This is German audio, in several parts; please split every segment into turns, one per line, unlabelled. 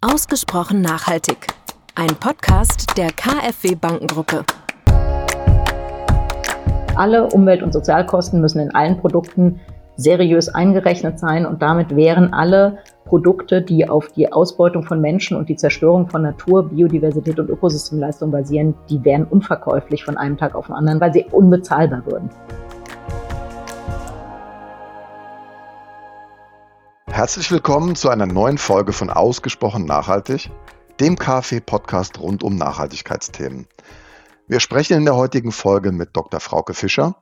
Ausgesprochen nachhaltig. Ein Podcast der KfW Bankengruppe.
Alle Umwelt- und Sozialkosten müssen in allen Produkten seriös eingerechnet sein und damit wären alle Produkte, die auf die Ausbeutung von Menschen und die Zerstörung von Natur, Biodiversität und Ökosystemleistung basieren, die wären unverkäuflich von einem Tag auf den anderen, weil sie unbezahlbar würden.
Herzlich willkommen zu einer neuen Folge von Ausgesprochen Nachhaltig, dem KfW-Podcast rund um Nachhaltigkeitsthemen. Wir sprechen in der heutigen Folge mit Dr. Frauke Fischer,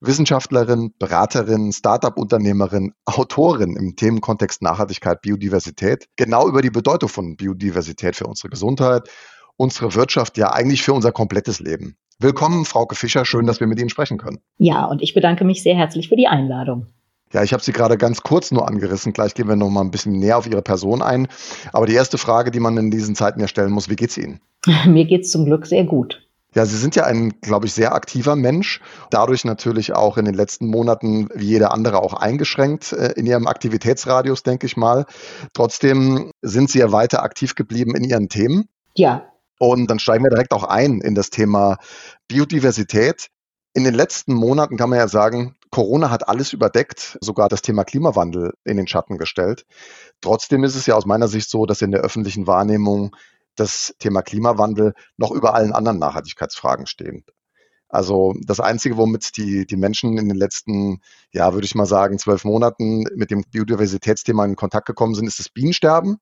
Wissenschaftlerin, Beraterin, Startup-Unternehmerin, Autorin im Themenkontext Nachhaltigkeit, Biodiversität, genau über die Bedeutung von Biodiversität für unsere Gesundheit, unsere Wirtschaft, ja eigentlich für unser komplettes Leben. Willkommen, Frauke Fischer, schön, dass wir mit Ihnen sprechen können.
Ja, und ich bedanke mich sehr herzlich für die Einladung.
Ja, ich habe sie gerade ganz kurz nur angerissen. Gleich gehen wir noch mal ein bisschen näher auf Ihre Person ein. Aber die erste Frage, die man in diesen Zeiten ja stellen muss, wie geht's Ihnen?
Mir geht's zum Glück sehr gut.
Ja, Sie sind ja ein, glaube ich, sehr aktiver Mensch. Dadurch natürlich auch in den letzten Monaten, wie jeder andere, auch eingeschränkt äh, in Ihrem Aktivitätsradius, denke ich mal. Trotzdem sind Sie ja weiter aktiv geblieben in Ihren Themen.
Ja.
Und dann steigen wir direkt auch ein in das Thema Biodiversität. In den letzten Monaten kann man ja sagen, Corona hat alles überdeckt, sogar das Thema Klimawandel in den Schatten gestellt. Trotzdem ist es ja aus meiner Sicht so, dass in der öffentlichen Wahrnehmung das Thema Klimawandel noch über allen anderen Nachhaltigkeitsfragen stehen. Also das Einzige, womit die, die Menschen in den letzten, ja, würde ich mal sagen, zwölf Monaten mit dem Biodiversitätsthema in Kontakt gekommen sind, ist das Bienensterben.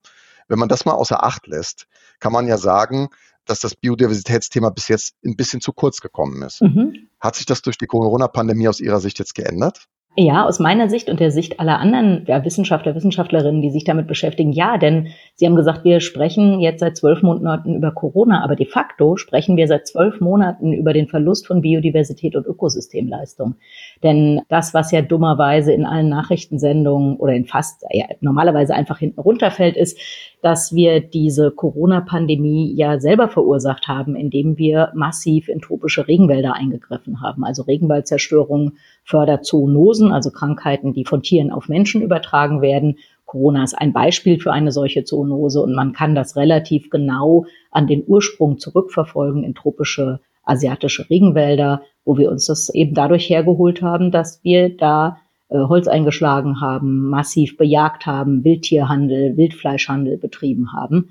Wenn man das mal außer Acht lässt, kann man ja sagen, dass das Biodiversitätsthema bis jetzt ein bisschen zu kurz gekommen ist. Mhm. Hat sich das durch die Corona-Pandemie aus Ihrer Sicht jetzt geändert?
Ja, aus meiner Sicht und der Sicht aller anderen ja, Wissenschaftler, Wissenschaftlerinnen, die sich damit beschäftigen, ja, denn Sie haben gesagt, wir sprechen jetzt seit zwölf Monaten über Corona, aber de facto sprechen wir seit zwölf Monaten über den Verlust von Biodiversität und Ökosystemleistung. Denn das, was ja dummerweise in allen Nachrichtensendungen oder in fast ja, normalerweise einfach hinten runterfällt, ist, dass wir diese Corona-Pandemie ja selber verursacht haben, indem wir massiv in tropische Regenwälder eingegriffen haben. Also Regenwaldzerstörung fördert Zoonosen, also Krankheiten, die von Tieren auf Menschen übertragen werden. Corona ist ein Beispiel für eine solche Zoonose und man kann das relativ genau an den Ursprung zurückverfolgen in tropische asiatische Regenwälder, wo wir uns das eben dadurch hergeholt haben, dass wir da Holz eingeschlagen haben, massiv bejagt haben, Wildtierhandel, Wildfleischhandel betrieben haben.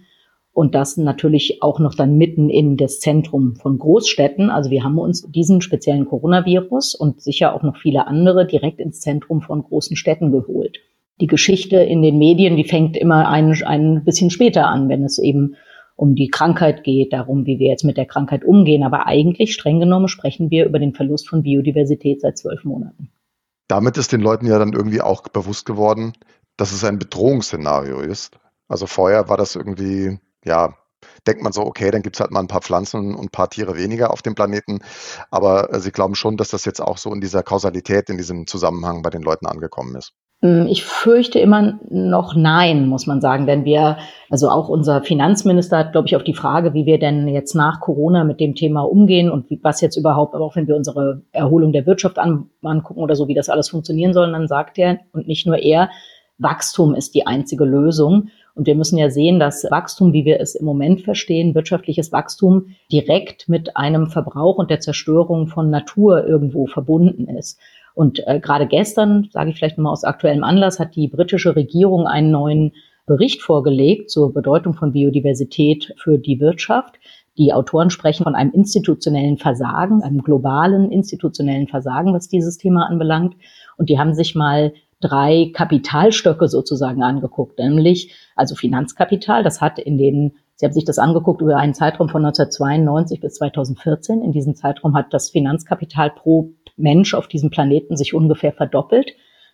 Und das natürlich auch noch dann mitten in das Zentrum von Großstädten. Also wir haben uns diesen speziellen Coronavirus und sicher auch noch viele andere direkt ins Zentrum von großen Städten geholt. Die Geschichte in den Medien, die fängt immer ein, ein bisschen später an, wenn es eben um die Krankheit geht, darum, wie wir jetzt mit der Krankheit umgehen. Aber eigentlich, streng genommen, sprechen wir über den Verlust von Biodiversität seit zwölf Monaten.
Damit ist den Leuten ja dann irgendwie auch bewusst geworden, dass es ein Bedrohungsszenario ist. Also vorher war das irgendwie ja, denkt man so, okay, dann gibt es halt mal ein paar Pflanzen und ein paar Tiere weniger auf dem Planeten. Aber äh, Sie glauben schon, dass das jetzt auch so in dieser Kausalität, in diesem Zusammenhang bei den Leuten angekommen ist.
Hm, ich fürchte immer noch nein, muss man sagen, denn wir, also auch unser Finanzminister hat, glaube ich, auf die Frage, wie wir denn jetzt nach Corona mit dem Thema umgehen und wie, was jetzt überhaupt, aber auch wenn wir unsere Erholung der Wirtschaft an, angucken oder so, wie das alles funktionieren soll, dann sagt er, und nicht nur er, Wachstum ist die einzige Lösung. Und wir müssen ja sehen, dass Wachstum, wie wir es im Moment verstehen, wirtschaftliches Wachstum direkt mit einem Verbrauch und der Zerstörung von Natur irgendwo verbunden ist. Und äh, gerade gestern, sage ich vielleicht nochmal aus aktuellem Anlass, hat die britische Regierung einen neuen Bericht vorgelegt zur Bedeutung von Biodiversität für die Wirtschaft. Die Autoren sprechen von einem institutionellen Versagen, einem globalen institutionellen Versagen, was dieses Thema anbelangt. Und die haben sich mal drei Kapitalstöcke sozusagen angeguckt, nämlich also Finanzkapital, das hat in den Sie haben sich das angeguckt über einen Zeitraum von 1992 bis 2014. In diesem Zeitraum hat das Finanzkapital pro Mensch auf diesem Planeten sich ungefähr verdoppelt.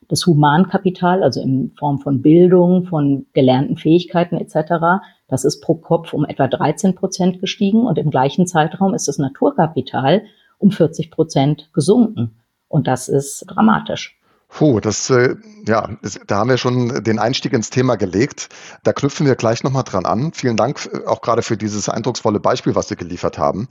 Das Humankapital, also in Form von Bildung, von gelernten Fähigkeiten etc., das ist pro Kopf um etwa 13 Prozent gestiegen und im gleichen Zeitraum ist das Naturkapital um 40 Prozent gesunken. Und das ist dramatisch.
Puh, das, äh, ja, ist, da haben wir schon den Einstieg ins Thema gelegt. Da knüpfen wir gleich nochmal dran an. Vielen Dank äh, auch gerade für dieses eindrucksvolle Beispiel, was Sie geliefert haben.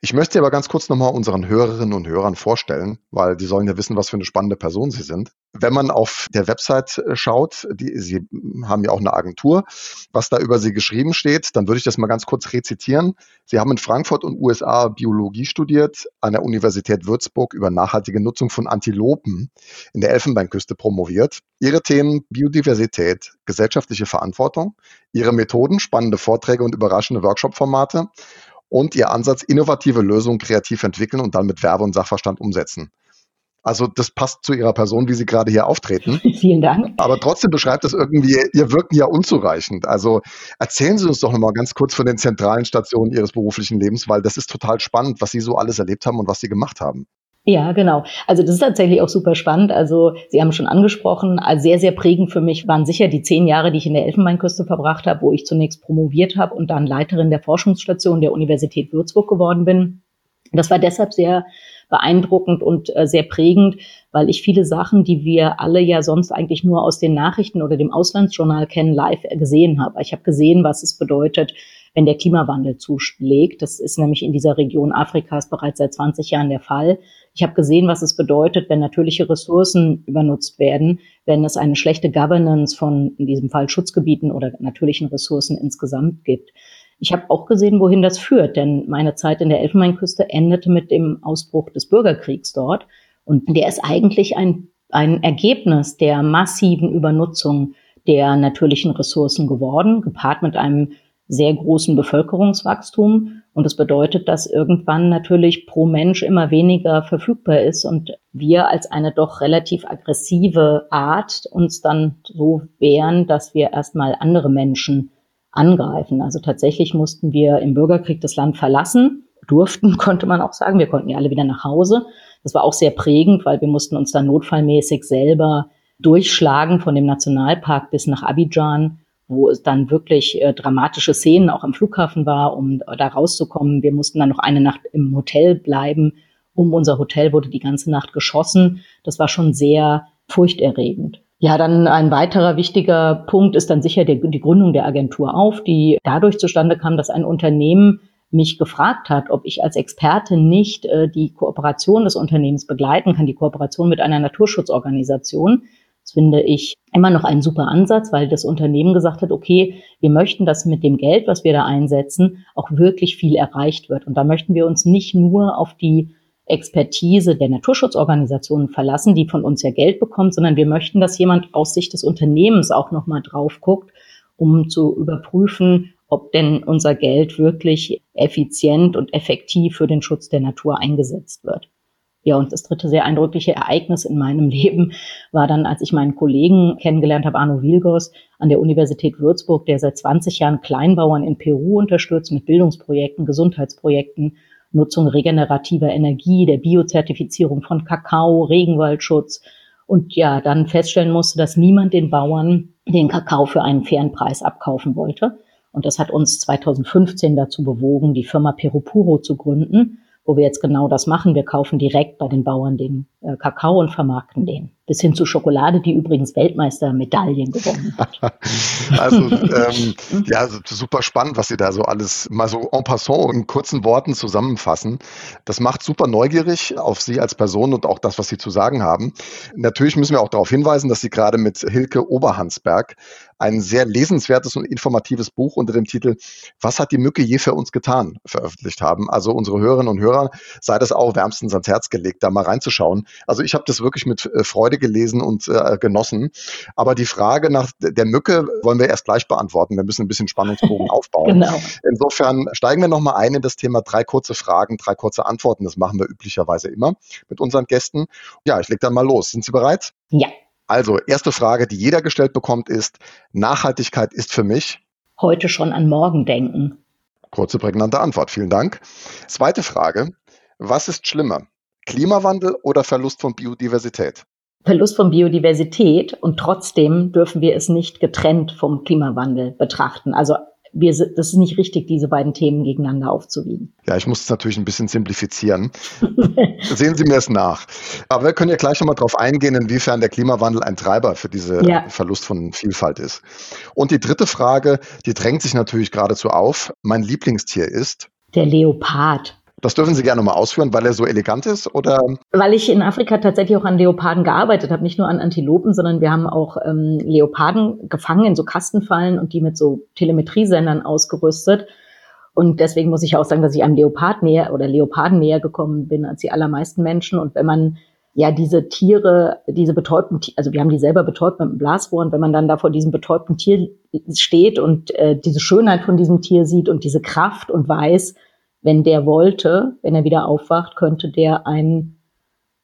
Ich möchte aber ganz kurz nochmal unseren Hörerinnen und Hörern vorstellen, weil die sollen ja wissen, was für eine spannende Person Sie sind. Wenn man auf der Website äh, schaut, die, Sie haben ja auch eine Agentur, was da über Sie geschrieben steht, dann würde ich das mal ganz kurz rezitieren. Sie haben in Frankfurt und USA Biologie studiert, an der Universität Würzburg über nachhaltige Nutzung von Antilopen in der Elfenbeinküste promoviert. Ihre Themen Biodiversität, gesellschaftliche Verantwortung, Ihre Methoden, spannende Vorträge und überraschende Workshop-Formate und Ihr Ansatz, innovative Lösungen kreativ entwickeln und dann mit Werbe und Sachverstand umsetzen. Also das passt zu Ihrer Person, wie Sie gerade hier auftreten.
Vielen Dank.
Aber trotzdem beschreibt das irgendwie Ihr Wirken ja unzureichend. Also erzählen Sie uns doch nochmal ganz kurz von den zentralen Stationen Ihres beruflichen Lebens, weil das ist total spannend, was Sie so alles erlebt haben und was Sie gemacht haben.
Ja, genau. Also das ist tatsächlich auch super spannend. Also Sie haben schon angesprochen, also sehr, sehr prägend für mich waren sicher die zehn Jahre, die ich in der Elfenbeinküste verbracht habe, wo ich zunächst promoviert habe und dann Leiterin der Forschungsstation der Universität Würzburg geworden bin. Das war deshalb sehr beeindruckend und äh, sehr prägend, weil ich viele Sachen, die wir alle ja sonst eigentlich nur aus den Nachrichten oder dem Auslandsjournal kennen, live gesehen habe. Ich habe gesehen, was es bedeutet, wenn der Klimawandel zuschlägt. Das ist nämlich in dieser Region Afrikas bereits seit 20 Jahren der Fall. Ich habe gesehen, was es bedeutet, wenn natürliche Ressourcen übernutzt werden, wenn es eine schlechte Governance von in diesem Fall Schutzgebieten oder natürlichen Ressourcen insgesamt gibt. Ich habe auch gesehen, wohin das führt, denn meine Zeit in der Elfenbeinküste endete mit dem Ausbruch des Bürgerkriegs dort. Und der ist eigentlich ein, ein Ergebnis der massiven Übernutzung der natürlichen Ressourcen geworden, gepaart mit einem sehr großen Bevölkerungswachstum. Und das bedeutet, dass irgendwann natürlich pro Mensch immer weniger verfügbar ist und wir als eine doch relativ aggressive Art uns dann so wehren, dass wir erstmal andere Menschen angreifen. Also tatsächlich mussten wir im Bürgerkrieg das Land verlassen, durften, konnte man auch sagen. Wir konnten ja alle wieder nach Hause. Das war auch sehr prägend, weil wir mussten uns dann notfallmäßig selber durchschlagen von dem Nationalpark bis nach Abidjan, wo es dann wirklich äh, dramatische Szenen auch am Flughafen war, um da rauszukommen. Wir mussten dann noch eine Nacht im Hotel bleiben. Um unser Hotel wurde die ganze Nacht geschossen. Das war schon sehr furchterregend. Ja, dann ein weiterer wichtiger Punkt ist dann sicher die, die Gründung der Agentur auf, die dadurch zustande kam, dass ein Unternehmen mich gefragt hat, ob ich als Experte nicht äh, die Kooperation des Unternehmens begleiten kann, die Kooperation mit einer Naturschutzorganisation. Das finde ich immer noch ein super Ansatz, weil das Unternehmen gesagt hat, okay, wir möchten, dass mit dem Geld, was wir da einsetzen, auch wirklich viel erreicht wird. Und da möchten wir uns nicht nur auf die Expertise der Naturschutzorganisationen verlassen, die von uns ja Geld bekommt, sondern wir möchten, dass jemand aus Sicht des Unternehmens auch nochmal drauf guckt, um zu überprüfen, ob denn unser Geld wirklich effizient und effektiv für den Schutz der Natur eingesetzt wird. Ja, und das dritte sehr eindrückliche Ereignis in meinem Leben war dann, als ich meinen Kollegen kennengelernt habe, Arno Wilgos an der Universität Würzburg, der seit 20 Jahren Kleinbauern in Peru unterstützt mit Bildungsprojekten, Gesundheitsprojekten Nutzung regenerativer Energie, der Biozertifizierung von Kakao, Regenwaldschutz und ja, dann feststellen musste, dass niemand den Bauern den Kakao für einen fairen Preis abkaufen wollte. Und das hat uns 2015 dazu bewogen, die Firma Perupuro zu gründen wo wir jetzt genau das machen. Wir kaufen direkt bei den Bauern den äh, Kakao und vermarkten den. Bis hin zu Schokolade, die übrigens Weltmeistermedaillen gewonnen hat.
also ähm, ja, super spannend, was Sie da so alles mal so en passant in kurzen Worten zusammenfassen. Das macht super neugierig auf Sie als Person und auch das, was Sie zu sagen haben. Natürlich müssen wir auch darauf hinweisen, dass Sie gerade mit Hilke Oberhansberg ein sehr lesenswertes und informatives Buch unter dem Titel Was hat die Mücke je für uns getan veröffentlicht haben. Also unsere Hörerinnen und Hörer sei das auch wärmstens ans Herz gelegt, da mal reinzuschauen. Also ich habe das wirklich mit äh, Freude gelesen und äh, genossen. Aber die Frage nach der Mücke wollen wir erst gleich beantworten. Wir müssen ein bisschen Spannungsbogen aufbauen. Genau. Insofern steigen wir nochmal ein in das Thema drei kurze Fragen, drei kurze Antworten. Das machen wir üblicherweise immer mit unseren Gästen. Ja, ich leg dann mal los. Sind Sie bereit?
Ja.
Also, erste Frage, die jeder gestellt bekommt, ist, Nachhaltigkeit ist für mich?
Heute schon an morgen denken.
Kurze, prägnante Antwort. Vielen Dank. Zweite Frage, was ist schlimmer? Klimawandel oder Verlust von Biodiversität?
Verlust von Biodiversität und trotzdem dürfen wir es nicht getrennt vom Klimawandel betrachten. Also wir, das ist nicht richtig, diese beiden Themen gegeneinander aufzuwiegen.
Ja, ich muss es natürlich ein bisschen simplifizieren. Sehen Sie mir es nach. Aber wir können ja gleich nochmal darauf eingehen, inwiefern der Klimawandel ein Treiber für diesen ja. Verlust von Vielfalt ist. Und die dritte Frage, die drängt sich natürlich geradezu auf. Mein Lieblingstier ist?
Der Leopard.
Das dürfen Sie gerne mal ausführen, weil er so elegant ist oder?
Weil ich in Afrika tatsächlich auch an Leoparden gearbeitet habe, nicht nur an Antilopen, sondern wir haben auch ähm, Leoparden gefangen in so Kastenfallen und die mit so Telemetriesendern ausgerüstet. Und deswegen muss ich auch sagen, dass ich einem Leopard näher oder Leoparden näher gekommen bin als die allermeisten Menschen. Und wenn man ja diese Tiere, diese betäubten, also wir haben die selber betäubt mit einem Blasrohr und wenn man dann da vor diesem betäubten Tier steht und äh, diese Schönheit von diesem Tier sieht und diese Kraft und weiß, wenn der wollte, wenn er wieder aufwacht, könnte der einen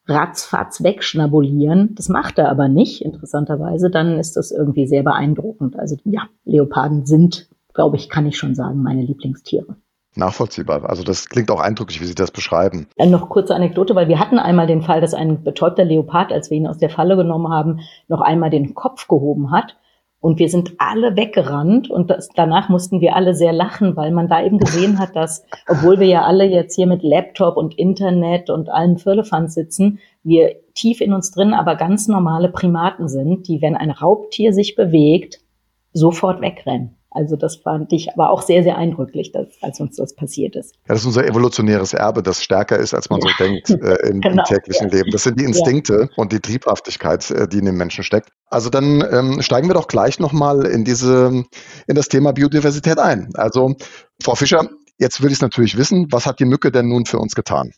ratzfatz wegschnabulieren. Das macht er aber nicht, interessanterweise. Dann ist das irgendwie sehr beeindruckend. Also ja, Leoparden sind, glaube ich, kann ich schon sagen, meine Lieblingstiere.
Nachvollziehbar. Also das klingt auch eindrücklich, wie Sie das beschreiben.
Äh, noch kurze Anekdote, weil wir hatten einmal den Fall, dass ein betäubter Leopard, als wir ihn aus der Falle genommen haben, noch einmal den Kopf gehoben hat. Und wir sind alle weggerannt und das, danach mussten wir alle sehr lachen, weil man da eben gesehen hat, dass, obwohl wir ja alle jetzt hier mit Laptop und Internet und allen Firlefanz sitzen, wir tief in uns drin aber ganz normale Primaten sind, die, wenn ein Raubtier sich bewegt, sofort wegrennen. Also das fand ich aber auch sehr, sehr eindrücklich, dass, als uns das passiert ist.
Ja, das ist unser evolutionäres Erbe, das stärker ist, als man ja. so denkt äh, im, genau, im, täglichen ja. Leben. Das sind die Instinkte und die Triebhaftigkeit, äh, die in dem Menschen steckt. Also dann ähm, steigen wir doch gleich nochmal in diese, in das Thema Biodiversität ein. Also Frau Fischer, jetzt will ich es natürlich wissen, was hat die Mücke denn nun für uns getan?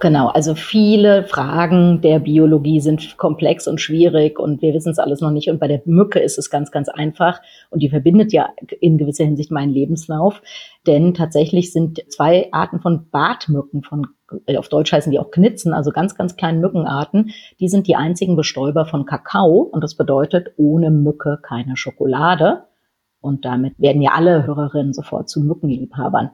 Genau, also viele Fragen der Biologie sind komplex und schwierig und wir wissen es alles noch nicht. Und bei der Mücke ist es ganz, ganz einfach und die verbindet ja in gewisser Hinsicht meinen Lebenslauf. Denn tatsächlich sind zwei Arten von Bartmücken, von, äh, auf Deutsch heißen die auch Knitzen, also ganz, ganz kleinen Mückenarten, die sind die einzigen Bestäuber von Kakao. Und das bedeutet, ohne Mücke keine Schokolade. Und damit werden ja alle Hörerinnen sofort zu Mückenliebhabern.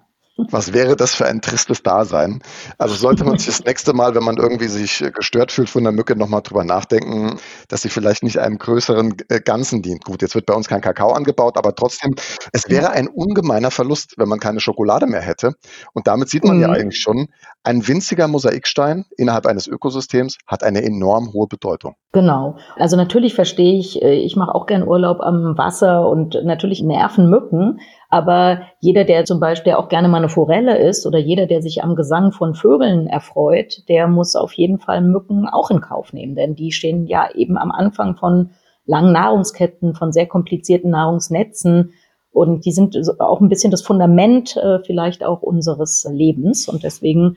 Was wäre das für ein tristes Dasein? Also sollte man sich das nächste Mal, wenn man irgendwie sich gestört fühlt von der Mücke, nochmal drüber nachdenken, dass sie vielleicht nicht einem größeren äh, Ganzen dient. Gut, jetzt wird bei uns kein Kakao angebaut, aber trotzdem, es wäre ein ungemeiner Verlust, wenn man keine Schokolade mehr hätte. Und damit sieht man mhm. ja eigentlich schon, ein winziger Mosaikstein innerhalb eines Ökosystems hat eine enorm hohe Bedeutung.
Genau. Also natürlich verstehe ich, äh, ich mache auch gern Urlaub am Wasser und natürlich nerven Mücken. Aber jeder, der zum Beispiel auch gerne mal eine Forelle ist oder jeder, der sich am Gesang von Vögeln erfreut, der muss auf jeden Fall Mücken auch in Kauf nehmen. Denn die stehen ja eben am Anfang von langen Nahrungsketten, von sehr komplizierten Nahrungsnetzen. Und die sind auch ein bisschen das Fundament äh, vielleicht auch unseres Lebens. Und deswegen,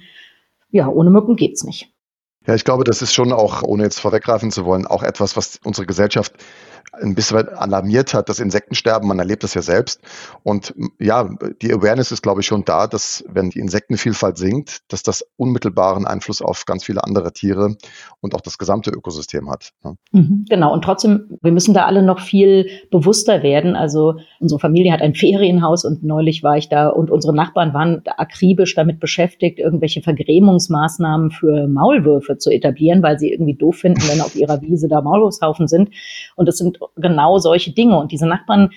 ja, ohne Mücken geht's nicht.
Ja, ich glaube, das ist schon auch, ohne jetzt vorweggreifen zu wollen, auch etwas, was unsere Gesellschaft ein bisschen alarmiert hat, das Insektensterben, man erlebt das ja selbst. Und ja, die Awareness ist, glaube ich, schon da, dass wenn die Insektenvielfalt sinkt, dass das unmittelbaren Einfluss auf ganz viele andere Tiere und auch das gesamte Ökosystem hat.
Ne? Mhm, genau. Und trotzdem, wir müssen da alle noch viel bewusster werden. Also unsere Familie hat ein Ferienhaus und neulich war ich da und unsere Nachbarn waren akribisch damit beschäftigt, irgendwelche Vergrämungsmaßnahmen für Maulwürfe zu etablieren, weil sie irgendwie doof finden, wenn auf ihrer Wiese da Maulwurfshaufen sind. Und das sind genau solche Dinge. Und diese Nachbarn,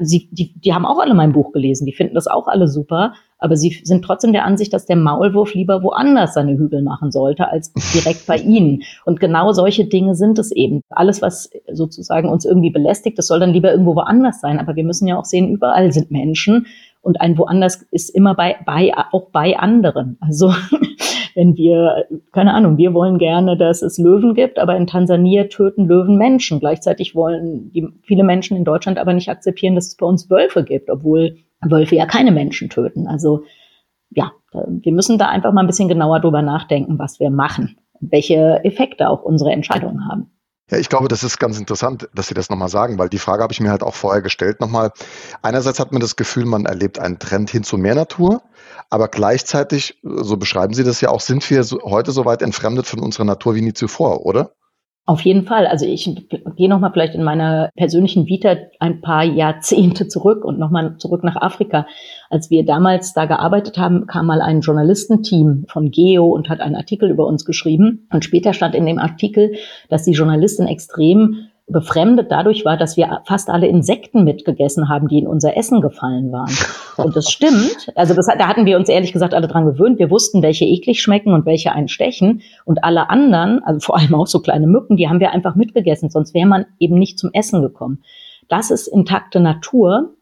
sie, die, die haben auch alle mein Buch gelesen, die finden das auch alle super, aber sie sind trotzdem der Ansicht, dass der Maulwurf lieber woanders seine Hügel machen sollte, als direkt bei ihnen. Und genau solche Dinge sind es eben. Alles, was sozusagen uns irgendwie belästigt, das soll dann lieber irgendwo woanders sein. Aber wir müssen ja auch sehen, überall sind Menschen und ein woanders ist immer bei, bei auch bei anderen. Also wenn wir, keine Ahnung, wir wollen gerne, dass es Löwen gibt, aber in Tansania töten Löwen Menschen. Gleichzeitig wollen die, viele Menschen in Deutschland aber nicht akzeptieren, dass es bei uns Wölfe gibt, obwohl Wölfe ja keine Menschen töten. Also ja, wir müssen da einfach mal ein bisschen genauer drüber nachdenken, was wir machen welche Effekte auch unsere Entscheidungen haben.
Ja, ich glaube, das ist ganz interessant, dass Sie das nochmal sagen, weil die Frage habe ich mir halt auch vorher gestellt nochmal. Einerseits hat man das Gefühl, man erlebt einen Trend hin zu mehr Natur, aber gleichzeitig, so beschreiben Sie das ja auch, sind wir heute so weit entfremdet von unserer Natur wie nie zuvor, oder?
Auf jeden Fall. Also ich gehe nochmal vielleicht in meiner persönlichen Vita ein paar Jahrzehnte zurück und nochmal zurück nach Afrika. Als wir damals da gearbeitet haben, kam mal ein Journalistenteam von Geo und hat einen Artikel über uns geschrieben. Und später stand in dem Artikel, dass die Journalistin extrem befremdet dadurch war, dass wir fast alle Insekten mitgegessen haben, die in unser Essen gefallen waren. Und das stimmt. Also das, da hatten wir uns ehrlich gesagt alle dran gewöhnt. Wir wussten, welche eklig schmecken und welche einen stechen. Und alle anderen, also vor allem auch so kleine Mücken, die haben wir einfach mitgegessen. Sonst wäre man eben nicht zum Essen gekommen. Das ist intakte Natur.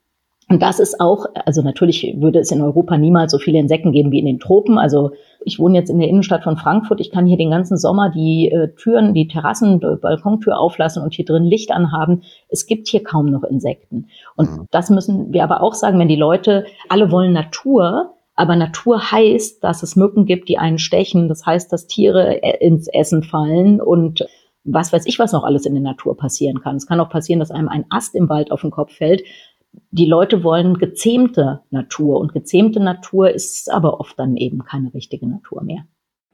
Und das ist auch, also natürlich würde es in Europa niemals so viele Insekten geben wie in den Tropen. Also ich wohne jetzt in der Innenstadt von Frankfurt. Ich kann hier den ganzen Sommer die äh, Türen, die Terrassen, die Balkontür auflassen und hier drin Licht anhaben. Es gibt hier kaum noch Insekten. Und mhm. das müssen wir aber auch sagen, wenn die Leute, alle wollen Natur, aber Natur heißt, dass es Mücken gibt, die einen stechen. Das heißt, dass Tiere äh, ins Essen fallen und was weiß ich, was noch alles in der Natur passieren kann. Es kann auch passieren, dass einem ein Ast im Wald auf den Kopf fällt die Leute wollen gezähmte Natur und gezähmte Natur ist aber oft dann eben keine richtige Natur mehr.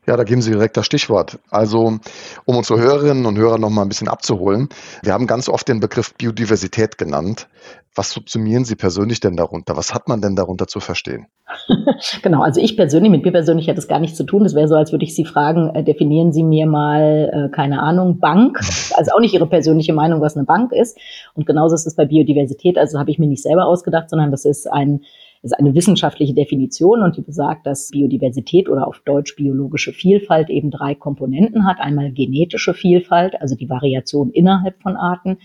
Ja, da geben Sie direkt das Stichwort. Also, um unsere Hörerinnen und Hörer noch mal ein bisschen abzuholen. Wir haben ganz oft den Begriff Biodiversität genannt. Was subsumieren Sie persönlich denn darunter? Was hat man denn darunter zu verstehen?
genau, also ich persönlich, mit mir persönlich hat es gar nichts zu tun. Es wäre so, als würde ich Sie fragen, äh, definieren Sie mir mal, äh, keine Ahnung, Bank. Also auch nicht Ihre persönliche Meinung, was eine Bank ist. Und genauso ist es bei Biodiversität. Also habe ich mir nicht selber ausgedacht, sondern das ist ein ist eine wissenschaftliche Definition und die besagt, dass Biodiversität oder auf Deutsch biologische Vielfalt eben drei Komponenten hat. Einmal genetische Vielfalt, also die Variation innerhalb von Arten,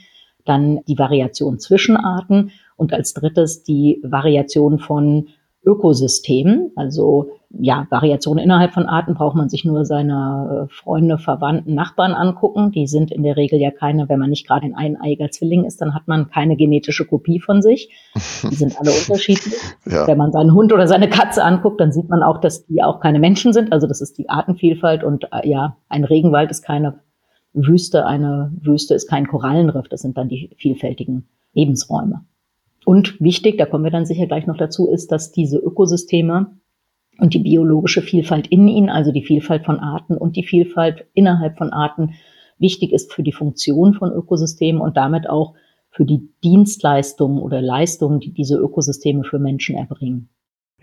dann die Variation zwischen Arten und als drittes die Variation von Ökosystemen, also ja, Variationen innerhalb von Arten braucht man sich nur seine äh, Freunde, Verwandten, Nachbarn angucken. Die sind in der Regel ja keine, wenn man nicht gerade ein eineiger Zwilling ist, dann hat man keine genetische Kopie von sich. Die sind alle unterschiedlich. Ja. Wenn man seinen Hund oder seine Katze anguckt, dann sieht man auch, dass die auch keine Menschen sind. Also das ist die Artenvielfalt und äh, ja, ein Regenwald ist keine Wüste, eine Wüste ist kein Korallenriff. Das sind dann die vielfältigen Lebensräume. Und wichtig, da kommen wir dann sicher gleich noch dazu, ist, dass diese Ökosysteme und die biologische Vielfalt in ihnen, also die Vielfalt von Arten und die Vielfalt innerhalb von Arten wichtig ist für die Funktion von Ökosystemen und damit auch für die Dienstleistungen oder Leistungen, die diese Ökosysteme für Menschen erbringen.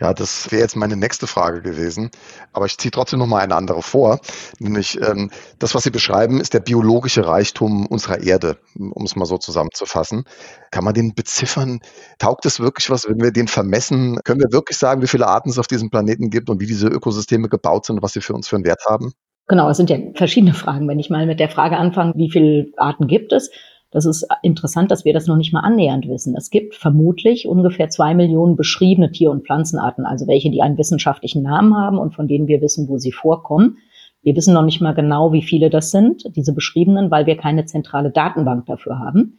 Ja, das wäre jetzt meine nächste Frage gewesen. Aber ich ziehe trotzdem noch mal eine andere vor. Nämlich ähm, das, was Sie beschreiben, ist der biologische Reichtum unserer Erde, um es mal so zusammenzufassen. Kann man den beziffern? Taugt es wirklich was, wenn wir den vermessen? Können wir wirklich sagen, wie viele Arten es auf diesem Planeten gibt und wie diese Ökosysteme gebaut sind und was sie für uns für einen Wert haben?
Genau, es sind ja verschiedene Fragen. Wenn ich mal mit der Frage anfange, wie viele Arten gibt es, das ist interessant, dass wir das noch nicht mal annähernd wissen. Es gibt vermutlich ungefähr zwei Millionen beschriebene Tier- und Pflanzenarten, also welche, die einen wissenschaftlichen Namen haben und von denen wir wissen, wo sie vorkommen. Wir wissen noch nicht mal genau, wie viele das sind, diese beschriebenen, weil wir keine zentrale Datenbank dafür haben.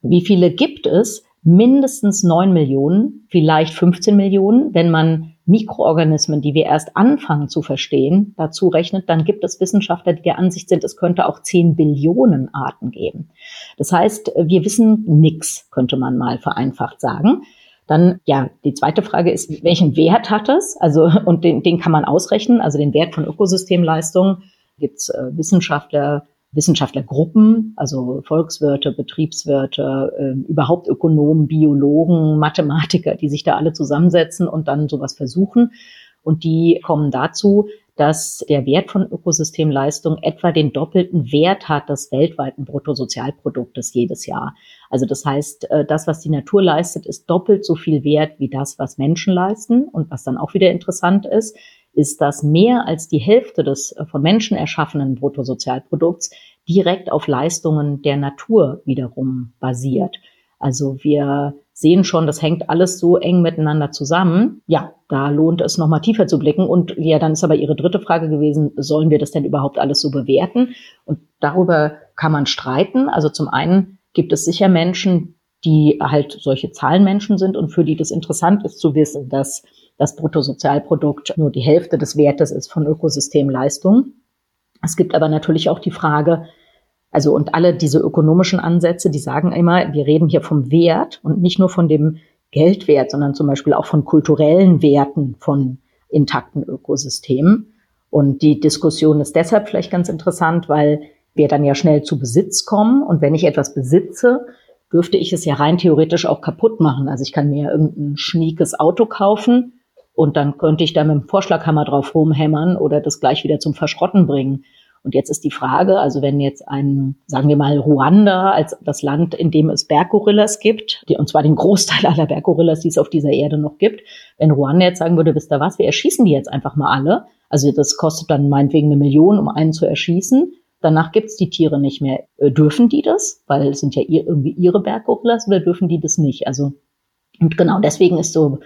Wie viele gibt es? Mindestens neun Millionen, vielleicht 15 Millionen, wenn man Mikroorganismen, die wir erst anfangen zu verstehen, dazu rechnet, dann gibt es Wissenschaftler, die der Ansicht sind, es könnte auch 10 Billionen Arten geben. Das heißt, wir wissen nichts, könnte man mal vereinfacht sagen. Dann, ja, die zweite Frage ist, welchen Wert hat es? Also, und den, den kann man ausrechnen, also den Wert von Ökosystemleistungen. Gibt es äh, Wissenschaftler, Wissenschaftlergruppen, also Volkswirte, Betriebswirte, äh, überhaupt Ökonomen, Biologen, Mathematiker, die sich da alle zusammensetzen und dann sowas versuchen. Und die kommen dazu, dass der Wert von Ökosystemleistung etwa den doppelten Wert hat des weltweiten Bruttosozialproduktes jedes Jahr. Also das heißt, äh, das, was die Natur leistet, ist doppelt so viel wert wie das, was Menschen leisten. Und was dann auch wieder interessant ist, ist, dass mehr als die Hälfte des äh, von Menschen erschaffenen Bruttosozialprodukts direkt auf Leistungen der Natur wiederum basiert. Also wir sehen schon, das hängt alles so eng miteinander zusammen. Ja, da lohnt es nochmal tiefer zu blicken. Und ja, dann ist aber Ihre dritte Frage gewesen, sollen wir das denn überhaupt alles so bewerten? Und darüber kann man streiten. Also zum einen gibt es sicher Menschen, die halt solche Zahlenmenschen sind und für die das interessant ist zu wissen, dass das Bruttosozialprodukt nur die Hälfte des Wertes ist von Ökosystemleistung. Es gibt aber natürlich auch die Frage, also und alle diese ökonomischen Ansätze, die sagen immer, wir reden hier vom Wert und nicht nur von dem Geldwert, sondern zum Beispiel auch von kulturellen Werten von intakten Ökosystemen. Und die Diskussion ist deshalb vielleicht ganz interessant, weil wir dann ja schnell zu Besitz kommen. Und wenn ich etwas besitze, dürfte ich es ja rein theoretisch auch kaputt machen. Also ich kann mir irgendein schniekes Auto kaufen und dann könnte ich da mit dem Vorschlaghammer drauf rumhämmern oder das gleich wieder zum Verschrotten bringen. Und jetzt ist die Frage, also wenn jetzt ein, sagen wir mal, Ruanda als das Land, in dem es Berggorillas gibt, die, und zwar den Großteil aller Berggorillas, die es auf dieser Erde noch gibt, wenn Ruanda jetzt sagen würde, wisst ihr was, wir erschießen die jetzt einfach mal alle, also das kostet dann meinetwegen eine Million, um einen zu erschießen, danach gibt's die Tiere nicht mehr. Äh, dürfen die das? Weil es sind ja irgendwie ihre Berggorillas oder dürfen die das nicht? Also Und genau deswegen ist so,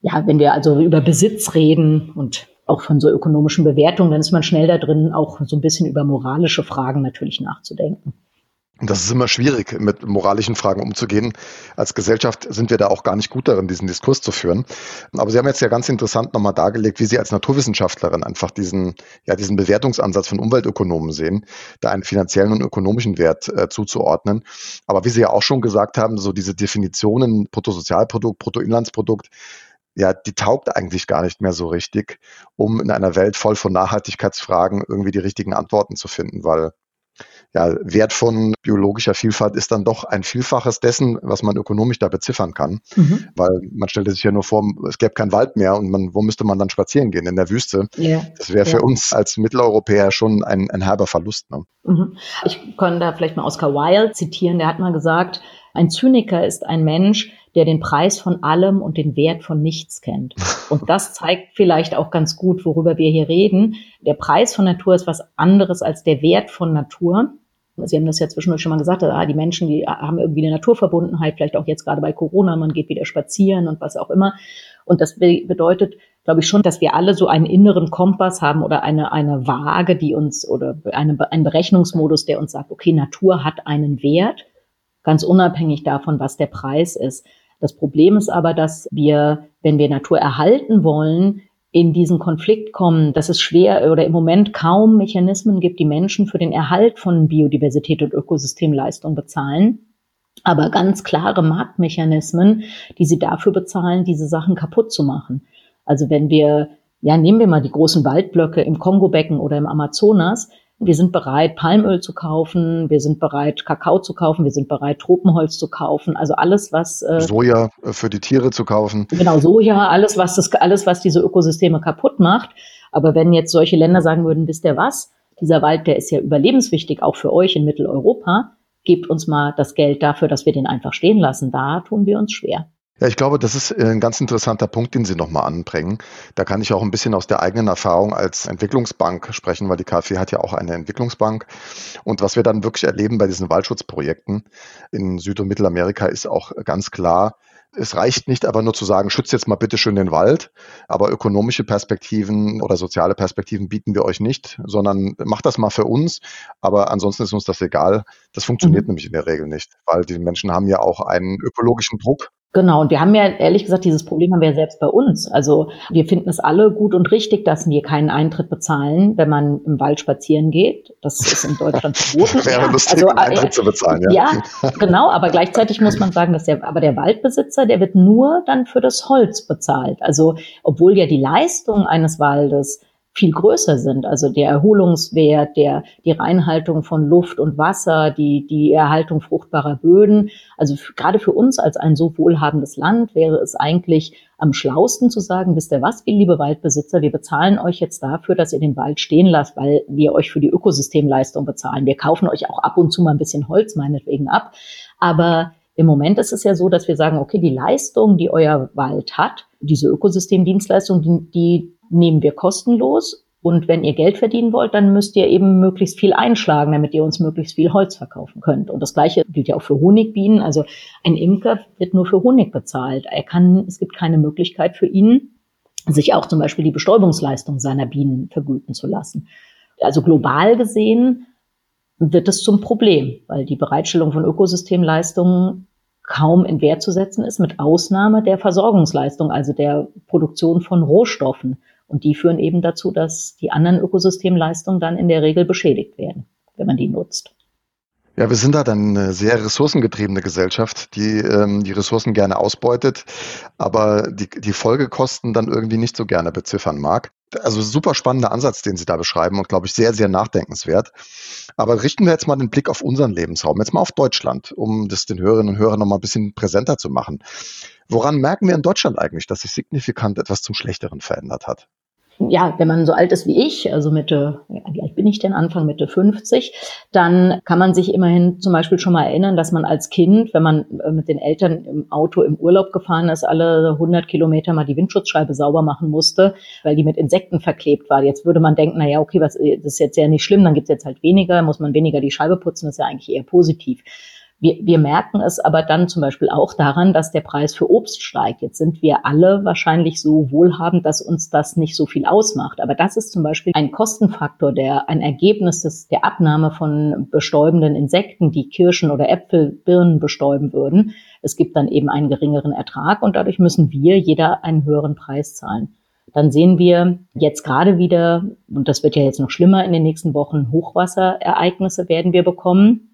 ja, wenn wir also über Besitz reden und auch von so ökonomischen Bewertungen, dann ist man schnell da drin, auch so ein bisschen über moralische Fragen natürlich nachzudenken.
Das ist immer schwierig, mit moralischen Fragen umzugehen. Als Gesellschaft sind wir da auch gar nicht gut darin, diesen Diskurs zu führen. Aber Sie haben jetzt ja ganz interessant nochmal dargelegt, wie Sie als Naturwissenschaftlerin einfach diesen, ja, diesen Bewertungsansatz von Umweltökonomen sehen, da einen finanziellen und ökonomischen Wert äh, zuzuordnen. Aber wie Sie ja auch schon gesagt haben, so diese Definitionen Bruttosozialprodukt, Bruttoinlandsprodukt, ja, die taugt eigentlich gar nicht mehr so richtig, um in einer Welt voll von Nachhaltigkeitsfragen irgendwie die richtigen Antworten zu finden, weil ja, Wert von biologischer Vielfalt ist dann doch ein Vielfaches dessen, was man ökonomisch da beziffern kann. Mhm. Weil man stellte sich ja nur vor, es gäbe keinen Wald mehr und man, wo müsste man dann spazieren gehen? In der Wüste. Ja. Das wäre für uns als Mitteleuropäer schon ein, ein herber Verlust. Ne?
Mhm. Ich kann da vielleicht mal Oscar Wilde zitieren, der hat mal gesagt, ein Zyniker ist ein Mensch, der den Preis von allem und den Wert von nichts kennt. Und das zeigt vielleicht auch ganz gut, worüber wir hier reden. Der Preis von Natur ist was anderes als der Wert von Natur. Sie haben das ja zwischendurch schon mal gesagt, ah, die Menschen, die haben irgendwie eine Naturverbundenheit, vielleicht auch jetzt gerade bei Corona, man geht wieder spazieren und was auch immer. Und das bedeutet, glaube ich schon, dass wir alle so einen inneren Kompass haben oder eine, eine Waage, die uns oder eine, einen Berechnungsmodus, der uns sagt, okay, Natur hat einen Wert ganz unabhängig davon, was der Preis ist. Das Problem ist aber, dass wir, wenn wir Natur erhalten wollen, in diesen Konflikt kommen, dass es schwer oder im Moment kaum Mechanismen gibt, die Menschen für den Erhalt von Biodiversität und Ökosystemleistung bezahlen, aber ganz klare Marktmechanismen, die sie dafür bezahlen, diese Sachen kaputt zu machen. Also wenn wir, ja, nehmen wir mal die großen Waldblöcke im Kongobecken oder im Amazonas, wir sind bereit, Palmöl zu kaufen, wir sind bereit, Kakao zu kaufen, wir sind bereit, Tropenholz zu kaufen. Also alles, was
äh, Soja äh, für die Tiere zu kaufen.
Genau, Soja, alles, was das, alles, was diese Ökosysteme kaputt macht. Aber wenn jetzt solche Länder sagen würden, wisst ihr was, dieser Wald, der ist ja überlebenswichtig, auch für euch in Mitteleuropa, gebt uns mal das Geld dafür, dass wir den einfach stehen lassen. Da tun wir uns schwer.
Ja, ich glaube, das ist äh, ein ganz interessanter Punkt, den Sie nochmal anbringen. Da kann ich auch ein bisschen aus der eigenen Erfahrung als Entwicklungsbank sprechen, weil die KfW hat ja auch eine Entwicklungsbank. Und was wir dann wirklich erleben bei diesen Waldschutzprojekten in Süd- und Mittelamerika ist auch ganz klar, es reicht nicht aber nur zu sagen, schützt jetzt mal bitte schön den Wald, aber ökonomische Perspektiven oder soziale Perspektiven bieten wir euch nicht, sondern macht das mal für uns, aber ansonsten ist uns das egal. Das funktioniert mhm. nämlich in der Regel nicht, weil die Menschen haben ja auch einen ökologischen Druck
Genau, und wir haben ja ehrlich gesagt, dieses Problem haben wir ja selbst bei uns. Also wir finden es alle gut und richtig, dass wir keinen Eintritt bezahlen, wenn man im Wald spazieren geht. Das ist in Deutschland verboten.
Wäre ja, lustig, also, Eintritt zu bezahlen,
ja. Ja, genau, aber gleichzeitig muss man sagen, dass der, aber der Waldbesitzer, der wird nur dann für das Holz bezahlt. Also obwohl ja die Leistung eines Waldes viel größer sind. Also der Erholungswert, der, die Reinhaltung von Luft und Wasser, die, die Erhaltung fruchtbarer Böden. Also gerade für uns als ein so wohlhabendes Land wäre es eigentlich am schlausten zu sagen, wisst ihr was, liebe Waldbesitzer, wir bezahlen euch jetzt dafür, dass ihr den Wald stehen lasst, weil wir euch für die Ökosystemleistung bezahlen. Wir kaufen euch auch ab und zu mal ein bisschen Holz meinetwegen ab. Aber im Moment ist es ja so, dass wir sagen, okay, die Leistung, die euer Wald hat, diese Ökosystemdienstleistung, die, die nehmen wir kostenlos. Und wenn ihr Geld verdienen wollt, dann müsst ihr eben möglichst viel einschlagen, damit ihr uns möglichst viel Holz verkaufen könnt. Und das Gleiche gilt ja auch für Honigbienen. Also ein Imker wird nur für Honig bezahlt. Er kann, es gibt keine Möglichkeit für ihn, sich auch zum Beispiel die Bestäubungsleistung seiner Bienen vergüten zu lassen. Also global gesehen wird es zum Problem, weil die Bereitstellung von Ökosystemleistungen kaum in Wert zu setzen ist, mit Ausnahme der Versorgungsleistung, also der Produktion von Rohstoffen. Und die führen eben dazu, dass die anderen Ökosystemleistungen dann in der Regel beschädigt werden, wenn man die nutzt.
Ja, wir sind da dann eine sehr ressourcengetriebene Gesellschaft, die ähm, die Ressourcen gerne ausbeutet, aber die, die Folgekosten dann irgendwie nicht so gerne beziffern mag. Also super spannender Ansatz, den Sie da beschreiben und glaube ich sehr, sehr nachdenkenswert. Aber richten wir jetzt mal den Blick auf unseren Lebensraum, jetzt mal auf Deutschland, um das den Hörerinnen und Hörern noch mal ein bisschen präsenter zu machen. Woran merken wir in Deutschland eigentlich, dass sich signifikant etwas zum Schlechteren verändert hat?
Ja, wenn man so alt ist wie ich, also Mitte, wie alt bin ich denn, Anfang Mitte 50, dann kann man sich immerhin zum Beispiel schon mal erinnern, dass man als Kind, wenn man äh, mit den Eltern im Auto im Urlaub gefahren ist, alle 100 Kilometer mal die Windschutzscheibe sauber machen musste, weil die mit Insekten verklebt war. Jetzt würde man denken, na ja, okay, was, das ist jetzt ja nicht schlimm, dann gibt's jetzt halt weniger, muss man weniger die Scheibe putzen, das ist ja eigentlich eher positiv. Wir, wir merken es aber dann zum Beispiel auch daran, dass der Preis für Obst steigt. Jetzt sind wir alle wahrscheinlich so wohlhabend, dass uns das nicht so viel ausmacht. Aber das ist zum Beispiel ein Kostenfaktor, der ein Ergebnis des, der Abnahme von bestäubenden Insekten, die Kirschen oder Äpfel, Birnen bestäuben würden. Es gibt dann eben einen geringeren Ertrag und dadurch müssen wir jeder einen höheren Preis zahlen. Dann sehen wir jetzt gerade wieder, und das wird ja jetzt noch schlimmer in den nächsten Wochen, Hochwasserereignisse werden wir bekommen.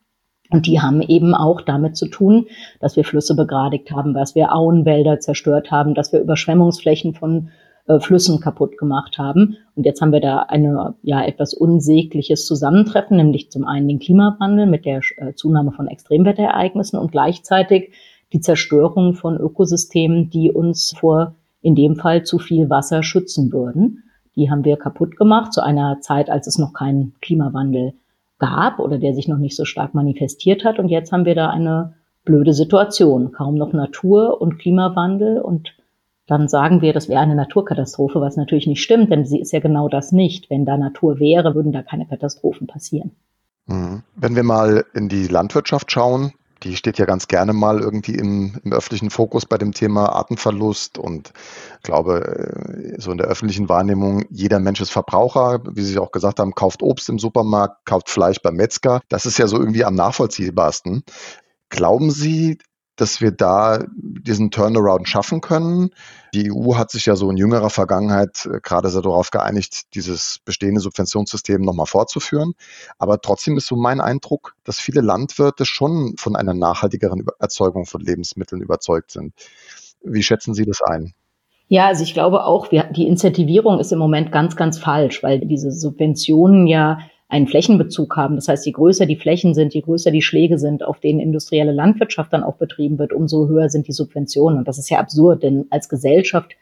Und die haben eben auch damit zu tun, dass wir Flüsse begradigt haben, dass wir Auenwälder zerstört haben, dass wir Überschwemmungsflächen von äh, Flüssen kaputt gemacht haben. Und jetzt haben wir da eine ja etwas unsägliches Zusammentreffen, nämlich zum einen den Klimawandel mit der äh, Zunahme von Extremwetterereignissen und gleichzeitig die Zerstörung von Ökosystemen, die uns vor in dem Fall zu viel Wasser schützen würden. Die haben wir kaputt gemacht zu einer Zeit, als es noch keinen Klimawandel gab oder der sich noch nicht so stark manifestiert hat. Und jetzt haben wir da eine blöde Situation. Kaum noch Natur und Klimawandel und dann sagen wir, das wäre eine Naturkatastrophe, was natürlich nicht stimmt, denn sie ist ja genau das nicht. Wenn da Natur wäre, würden da keine Katastrophen passieren.
Mhm. Wenn wir mal in die Landwirtschaft schauen, die steht ja ganz gerne mal irgendwie im, im öffentlichen Fokus bei dem Thema Artenverlust und glaube, äh, so in der öffentlichen Wahrnehmung, jeder Mensch ist Verbraucher, wie Sie auch gesagt haben, kauft Obst im Supermarkt, kauft Fleisch beim Metzger. Das ist ja so irgendwie am nachvollziehbarsten. Glauben Sie, dass wir da diesen Turnaround schaffen können. Die EU hat sich ja so in jüngerer Vergangenheit äh, gerade sehr darauf geeinigt, dieses bestehende Subventionssystem nochmal fortzuführen. Aber trotzdem ist so mein Eindruck, dass viele Landwirte schon von einer nachhaltigeren Erzeugung von Lebensmitteln überzeugt sind. Wie schätzen Sie das ein?
Ja, also ich glaube auch, wir, die Incentivierung ist im Moment ganz, ganz falsch, weil diese Subventionen ja einen Flächenbezug haben. Das heißt, je größer die Flächen sind, je größer die Schläge sind, auf denen industrielle Landwirtschaft dann auch betrieben wird, umso höher sind die Subventionen. Und das ist ja absurd, denn als Gesellschaft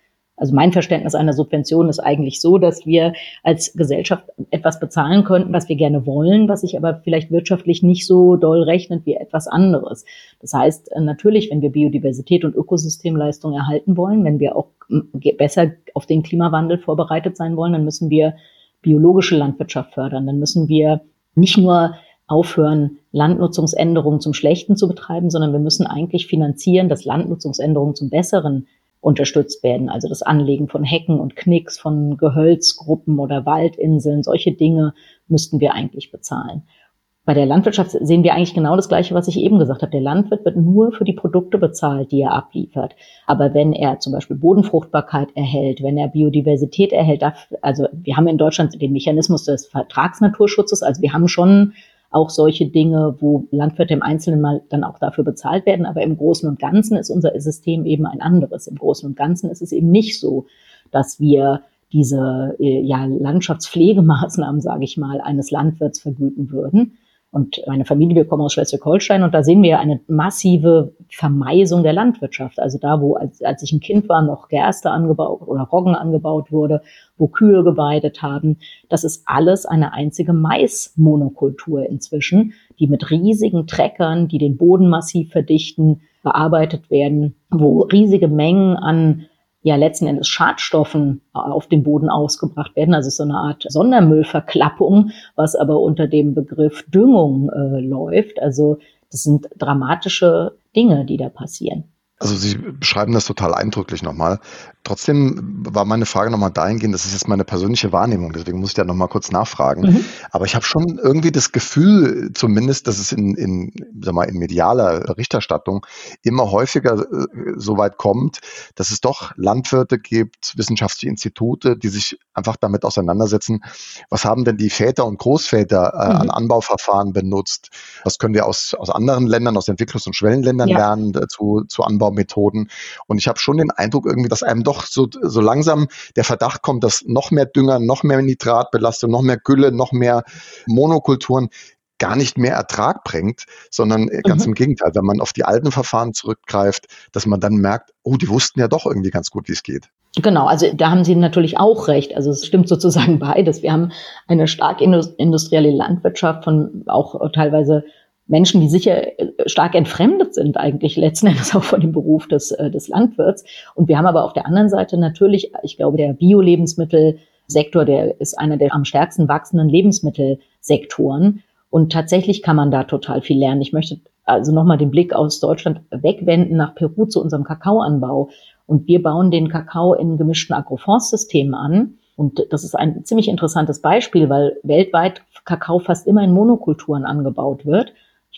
also mein Verständnis einer Subvention ist eigentlich so, dass wir als Gesellschaft etwas bezahlen könnten, was wir gerne wollen, was sich aber vielleicht wirtschaftlich nicht so doll rechnet wie etwas anderes. Das heißt, äh, natürlich, wenn wir Biodiversität und Ökosystemleistung erhalten wollen, wenn wir auch besser auf den Klimawandel vorbereitet sein wollen, dann müssen wir biologische Landwirtschaft fördern. Dann müssen wir nicht nur aufhören, Landnutzungsänderungen zum Schlechten zu betreiben, sondern wir müssen eigentlich finanzieren, dass Landnutzungsänderungen zum Besseren unterstützt werden. Also das Anlegen von Hecken und Knicks, von Gehölzgruppen oder Waldinseln, solche Dinge müssten wir eigentlich bezahlen. Bei der Landwirtschaft sehen wir eigentlich genau das Gleiche, was ich eben gesagt habe. Der Landwirt wird nur für die Produkte bezahlt, die er abliefert. Aber wenn er zum Beispiel Bodenfruchtbarkeit erhält, wenn er Biodiversität erhält, also wir haben in Deutschland den Mechanismus des Vertragsnaturschutzes, also wir haben schon auch solche Dinge, wo Landwirte im Einzelnen mal dann auch dafür bezahlt werden. Aber im Großen und Ganzen ist unser System eben ein anderes. Im Großen und Ganzen ist es eben nicht so, dass wir diese äh, ja, Landschaftspflegemaßnahmen, sage ich mal, eines Landwirts vergüten würden, und meine Familie, wir kommen aus Schleswig-Holstein und da sehen wir eine massive Vermeisung der Landwirtschaft. Also da, wo als, als ich ein Kind war, noch Gerste angebaut oder Roggen angebaut wurde, wo Kühe geweidet haben. Das ist alles eine einzige Maismonokultur inzwischen, die mit riesigen Treckern, die den Boden massiv verdichten, bearbeitet werden, wo riesige Mengen an ja letzten Endes Schadstoffen auf dem Boden ausgebracht werden. Also so eine Art Sondermüllverklappung, was aber unter dem Begriff Düngung äh, läuft. Also das sind dramatische Dinge, die da passieren.
Also Sie beschreiben das total eindrücklich nochmal. Trotzdem war meine Frage nochmal dahingehend, das ist jetzt meine persönliche Wahrnehmung, deswegen muss ich da nochmal kurz nachfragen. Mhm. Aber ich habe schon irgendwie das Gefühl, zumindest, dass es in, in, sag mal, in medialer Berichterstattung immer häufiger äh, so weit kommt, dass es doch Landwirte gibt, wissenschaftliche Institute, die sich einfach damit auseinandersetzen, was haben denn die Väter und Großväter äh, mhm. an Anbauverfahren benutzt? Was können wir aus, aus anderen Ländern, aus Entwicklungs- und Schwellenländern ja. lernen äh, zu, zu Anbaumethoden? Und ich habe schon den Eindruck irgendwie, dass einem doch doch so, so langsam der Verdacht kommt, dass noch mehr Dünger, noch mehr Nitratbelastung, noch mehr Gülle, noch mehr Monokulturen gar nicht mehr Ertrag bringt, sondern äh, ganz mhm. im Gegenteil, wenn man auf die alten Verfahren zurückgreift, dass man dann merkt, oh, die wussten ja doch irgendwie ganz gut, wie es geht.
Genau, also da haben Sie natürlich auch recht. Also es stimmt sozusagen beides. Wir haben eine stark industrielle Landwirtschaft von auch teilweise Menschen, die sicher äh, stark entfremdet sind, eigentlich letzten Endes auch von dem Beruf des, äh, des Landwirts. Und wir haben aber auf der anderen Seite natürlich, ich glaube, der Bio-Lebensmittelsektor, der ist einer der am stärksten wachsenden Lebensmittelsektoren. Und tatsächlich kann man da total viel lernen. Ich möchte also nochmal den Blick aus Deutschland wegwenden nach Peru zu unserem Kakaoanbau. Und wir bauen den Kakao in gemischten Agrofondssystemen an. Und das ist ein ziemlich interessantes Beispiel, weil weltweit Kakao fast immer in Monokulturen angebaut wird.